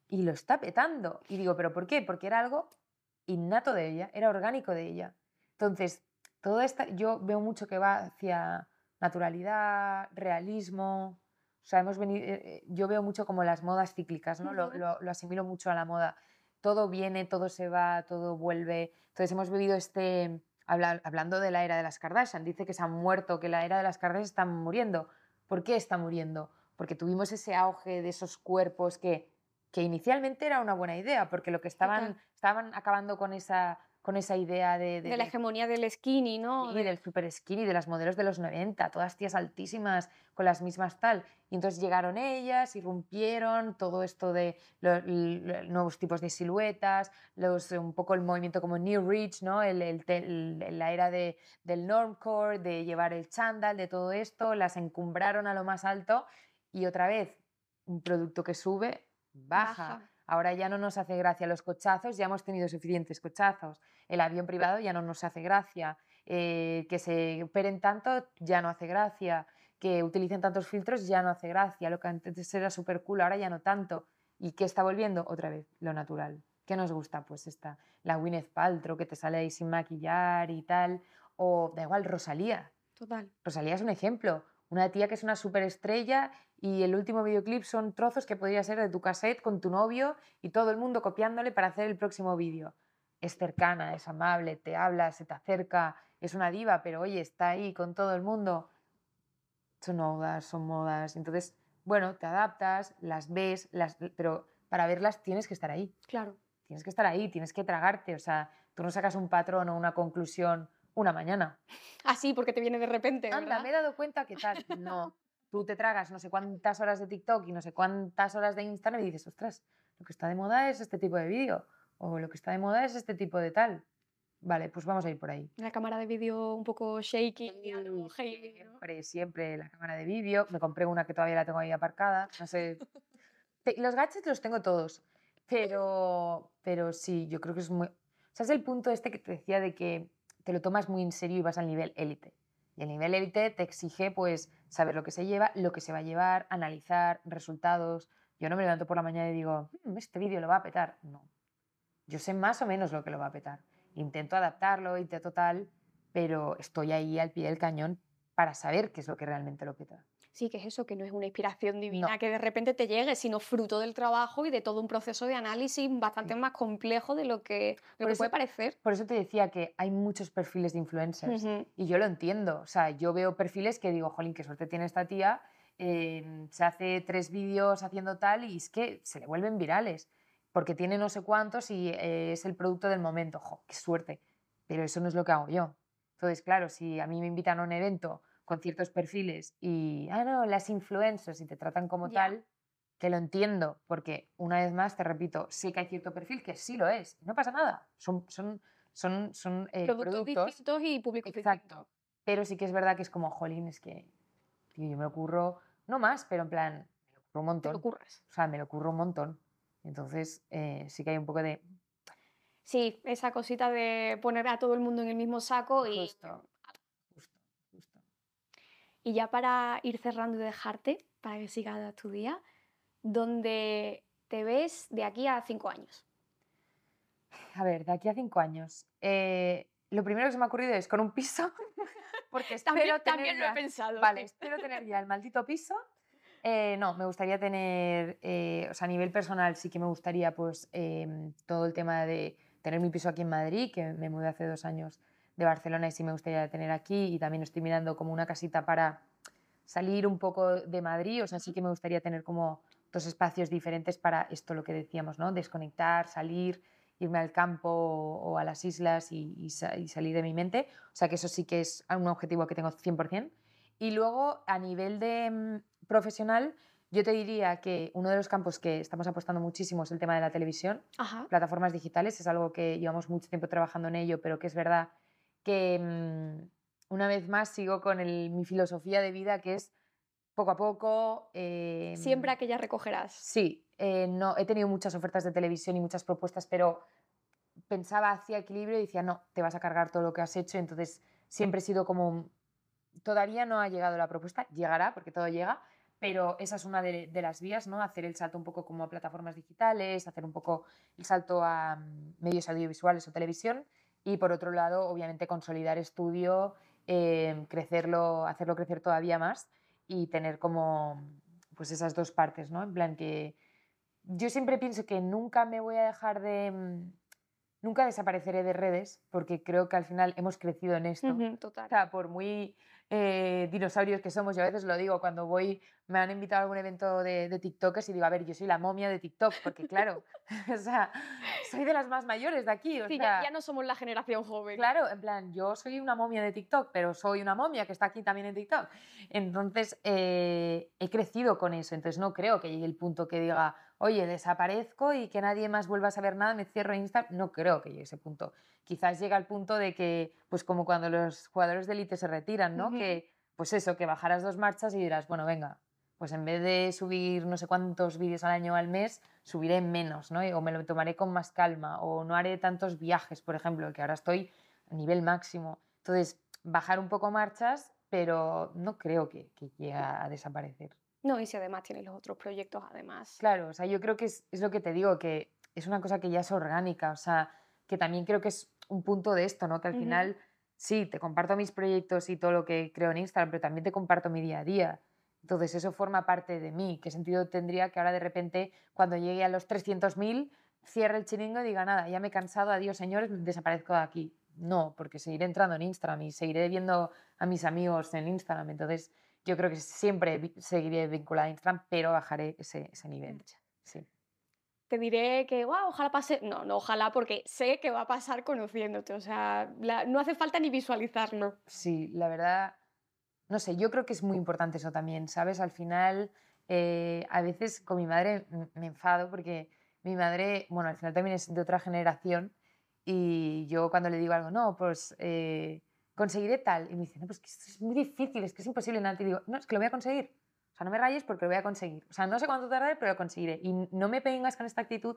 Y lo está petando. Y digo, ¿pero por qué? Porque era algo innato de ella, era orgánico de ella. Entonces, todo esta, yo veo mucho que va hacia naturalidad, realismo. O sea, hemos venido, eh, eh, yo veo mucho como las modas cíclicas, ¿no? lo, lo, lo asimilo mucho a la moda todo viene, todo se va, todo vuelve. Entonces hemos vivido este hablando de la era de las Kardashian, dice que se han muerto, que la era de las Kardashian están muriendo. ¿Por qué está muriendo? Porque tuvimos ese auge de esos cuerpos que, que inicialmente era una buena idea, porque lo que estaban, estaban acabando con esa con esa idea de... De, la hegemonía del skinny, ¿no? Y del super skinny, de las modelos de los 90, todas tías altísimas, con las mismas tal. Y entonces llegaron ellas, irrumpieron todo esto de los, nuevos tipos de siluetas, los, un poco el movimiento como New Rich, ¿no? El, el, la era de, del normcore, de llevar el chándal, de todo esto, las encumbraron a lo más alto y otra vez un producto que sube, baja. Ahora ya no nos hace gracia los cochazos, ya hemos tenido suficientes cochazos. El avión privado ya no nos hace gracia. Eh, que se operen tanto ya no hace gracia. Que utilicen tantos filtros ya no hace gracia. Lo que antes era súper cool, ahora ya no tanto. ¿Y qué está volviendo? Otra vez, lo natural. ¿Qué nos gusta? Pues esta, la Gwyneth Paltrow que te sale ahí sin maquillar y tal. O da igual, Rosalía. Total. Rosalía es un ejemplo. Una tía que es una superestrella y el último videoclip son trozos que podría ser de tu cassette con tu novio y todo el mundo copiándole para hacer el próximo vídeo. Es cercana, es amable, te habla, se te acerca, es una diva, pero oye, está ahí con todo el mundo. Son modas, son modas. Entonces, bueno, te adaptas, las ves, las, pero para verlas tienes que estar ahí. Claro. Tienes que estar ahí, tienes que tragarte. O sea, tú no sacas un patrón o una conclusión una mañana. Así, ah, porque te viene de repente. Anda, me he dado cuenta que tal. No, tú te tragas no sé cuántas horas de TikTok y no sé cuántas horas de Instagram y dices, ostras, lo que está de moda es este tipo de vídeo. O lo que está de moda es este tipo de tal. Vale, pues vamos a ir por ahí. La cámara de vídeo un poco shaky. siempre, siempre la cámara de vídeo. Me compré una que todavía la tengo ahí aparcada. No sé. los gadgets los tengo todos. Pero, pero sí, yo creo que es muy... O sea, es el punto este que te decía de que te lo tomas muy en serio y vas al nivel élite. Y el nivel élite te exige pues saber lo que se lleva, lo que se va a llevar, analizar resultados. Yo no me levanto por la mañana y digo, mm, este vídeo lo va a petar. No. Yo sé más o menos lo que lo va a petar. Intento adaptarlo, intento tal, pero estoy ahí al pie del cañón para saber qué es lo que realmente lo peta sí que es eso, que no es una inspiración divina que de repente te llegue, sino fruto del trabajo y de todo un proceso de análisis bastante más complejo de lo que, puede parecer. Por eso te decía que hay muchos perfiles de influencers y yo lo entiendo. O sea, yo veo perfiles que digo, jolín, qué suerte tiene esta tía, em, se hace tres vídeos haciendo tal y es que se le vuelven virales porque tiene no sé cuántos y eh, es el producto del momento. ¡Jo, qué suerte! Pero eso no es lo que hago yo. Entonces, claro, si a mí me invitan a un evento con ciertos perfiles y, ah, no, las influencers y te tratan como tal, que lo entiendo, porque una vez más, te repito, sí que hay cierto perfil que sí lo es, no pasa nada, son, son, son, son eh, productos, distintos y públicos Exacto. Pero sí que es verdad que es como, jolín, es que tío, yo me ocurro, no más, pero en plan, me lo ocurro un montón. lo ocurres. O sea, me lo ocurro un montón. Entonces, eh, sí que hay un poco de... Sí, esa cosita de poner a todo el mundo en el mismo saco y... Y ya para ir cerrando y dejarte, para que sigas tu día, ¿dónde te ves de aquí a cinco años? A ver, de aquí a cinco años. Eh, lo primero que se me ha ocurrido es con un piso, porque espero también, tener también lo he pensado. Vale, espero tener ya el maldito piso. Eh, no, me gustaría tener, eh, o sea, a nivel personal sí que me gustaría pues em, todo el tema de tener mi piso aquí en Madrid, que me mudé hace dos años de Barcelona y sí me gustaría tener aquí y también estoy mirando como una casita para salir un poco de Madrid, o sea, sí que me gustaría tener como dos espacios diferentes para esto, lo que decíamos, ¿no? Desconectar, salir, irme al campo o a las islas y, salir de mi mente. O sea, que eso sí que es un objetivo que tengo 100%. Y luego, a nivel de mm, profesional, yo te diría que uno de los campos que estamos apostando muchísimo es el tema de la televisión, plataformas digitales, es algo que llevamos mucho tiempo trabajando en ello, pero que es verdad que mm, una vez más sigo con mi filosofía de vida que es poco a poco. Eh, Siempre aquella recogerás. Sí, eh, no, he tenido muchas ofertas de televisión y muchas propuestas, pero pensaba hacia equilibrio y decía, no, te vas a cargar todo lo que has hecho. Entonces siempre he sido como, todavía no ha llegado la propuesta, llegará porque todo llega, pero esa es una de, de, las vías, ¿no? Hacer el salto un poco como a plataformas digitales, hacer un poco el salto a mm, medios audiovisuales o televisión y por otro lado, obviamente, consolidar estudio, em, crecerlo, hacerlo crecer todavía más y tener como pues esas dos partes, ¿no? En plan que yo siempre pienso que nunca me voy a dejar de, nunca desapareceré de redes porque creo que al final hemos crecido en esto. total. O sea, por muy eh, dinosaurios que somos, yo a veces lo digo cuando voy, me han invitado a algún evento de, de TikTokers y digo, a ver, yo soy la momia de TikTok, porque claro, o sea, soy de las más mayores de aquí. O sea, ya, no somos la generación joven. Claro, en plan, yo soy una momia de TikTok, pero soy una momia que está aquí también en TikTok. Entonces, eh, he crecido con eso, entonces no creo que llegue el punto que diga, oye, desaparezco y que nadie más vuelva a saber nada, me cierro Instagram. No creo que llegue ese punto. Quizás llega al punto de que, pues como cuando los jugadores de élite se retiran, ¿no? Que, pues eso, que bajarás dos marchas y dirás, bueno, venga, pues en vez de subir no sé cuántos vídeos al año o al mes, subiré menos, ¿no? O me lo tomaré con más calma, o no haré tantos viajes, por ejemplo, que ahora estoy a nivel máximo. Entonces, bajar un poco marchas, pero no creo que, que llegue a desaparecer. No, y si además tienes los otros proyectos, además. Claro, o sea, yo creo que es, lo que te digo, que es una cosa que ya es orgánica, o sea, que también creo que es un punto de esto, ¿no? Que al final, sí, te comparto mis proyectos y todo lo que creo en Instagram, pero también te comparto mi día a día. Entonces, eso forma parte de mí. ¿Qué sentido tendría que ahora de repente, cuando llegue a los 300.000, cierre el chiringo y diga, nada, ya me he cansado, adiós señores, desaparezco de aquí? No, porque seguiré entrando en Instagram y seguiré viendo a mis amigos en Instagram. Entonces, yo creo que siempre seguiré vinculada a Instagram, pero bajaré ese, ese nivel. Sí. Te diré que, wow, ojalá pase. No, no, ojalá, porque sé que va a pasar conociéndote. O sea, no hace falta ni visualizarlo. Sí, la verdad, no sé, yo creo que es muy importante eso también, ¿sabes? Al final, eh, a veces con mi madre me enfado porque mi madre, bueno, al final también es de otra generación y yo cuando le digo algo, no, pues. Eh, conseguiré tal. Y me dice, no, pues que esto es muy difícil, es que es imposible nada. Y digo, no, es que lo voy a conseguir. O sea, no me rayes porque lo voy a conseguir. O sea, no sé cuánto tardaré, pero lo conseguiré. Y no me vengas con esta actitud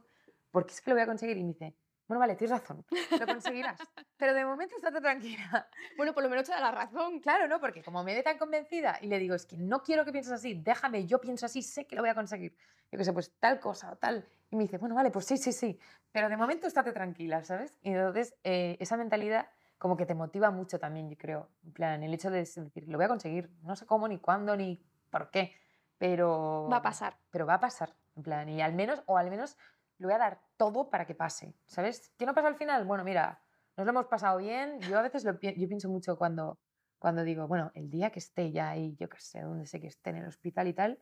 porque es que lo voy a conseguir. Y me dice, bueno, vale, tienes razón, lo conseguirás. pero de momento estate tranquila. Bueno, por lo menos te da la razón. Claro, ¿no? Porque como me ve tan convencida y le digo, es que no quiero que pienses así, déjame, yo pienso así, sé que lo voy a conseguir. Yo qué sé, pues tal cosa o tal. Y me dice, bueno, vale, pues sí, sí, sí. Pero de momento estate tranquila, ¿sabes? Y entonces eh, esa mentalidad como que te motiva mucho también, yo creo. En plan, el hecho de decir, lo voy a conseguir, no sé cómo, ni cuándo, ni por qué, pero... Va a pasar. Pero va a pasar, en plan, y al menos, o al menos lo voy a dar todo para que pase, ¿sabes? ¿Qué no pasa al final? Bueno, mira, nos lo hemos pasado bien, yo a veces lo, yo pienso mucho cuando, cuando digo, bueno, el día que esté ya ahí, yo qué sé, donde sé que esté en el hospital y tal,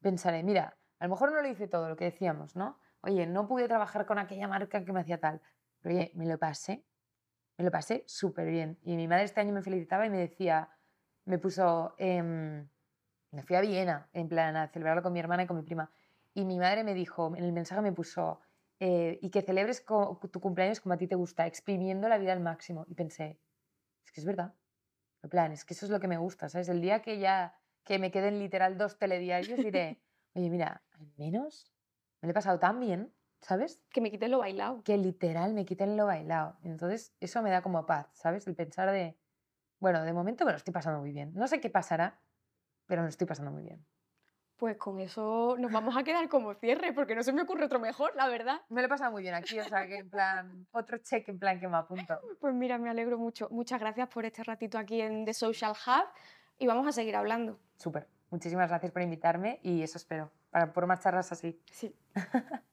pensaré, mira, a lo mejor no lo hice todo, lo que decíamos, ¿no? Oye, no pude trabajar con aquella marca que me hacía tal, pero oye, me lo pasé me lo pasé súper bien. Y mi madre este año me felicitaba y me decía, me puso, em, me fui a Viena, en plan, a celebrarlo con mi hermana y con mi prima. Y mi madre me dijo, en el mensaje me puso, eh, y que celebres tu cumpleaños como a ti te gusta, exprimiendo la vida al máximo. Y pensé, es que es verdad. En plan, es que eso es lo que me gusta, ¿sabes? El día que ya, que me queden literal dos telediarios, diré, oye, mira, al menos me lo he pasado tan bien ¿sabes? Que me quiten lo bailado. Que literal me quiten lo bailado. Entonces, eso me da como paz, ¿sabes? El pensar de, bueno, de momento me lo estoy pasando muy bien. No sé qué pasará, pero me lo estoy pasando muy bien. Pues con eso nos vamos a quedar como cierre, porque no se me ocurre otro mejor, la verdad. Me lo he pasado muy bien aquí, o sea, que en plan, otro check en plan que me apunto. Pues mira, me alegro mucho. Muchas gracias por este ratito aquí en The Social Hub y vamos a seguir hablando. Súper. Muchísimas gracias por invitarme y eso espero, para por más charlas así. Sí.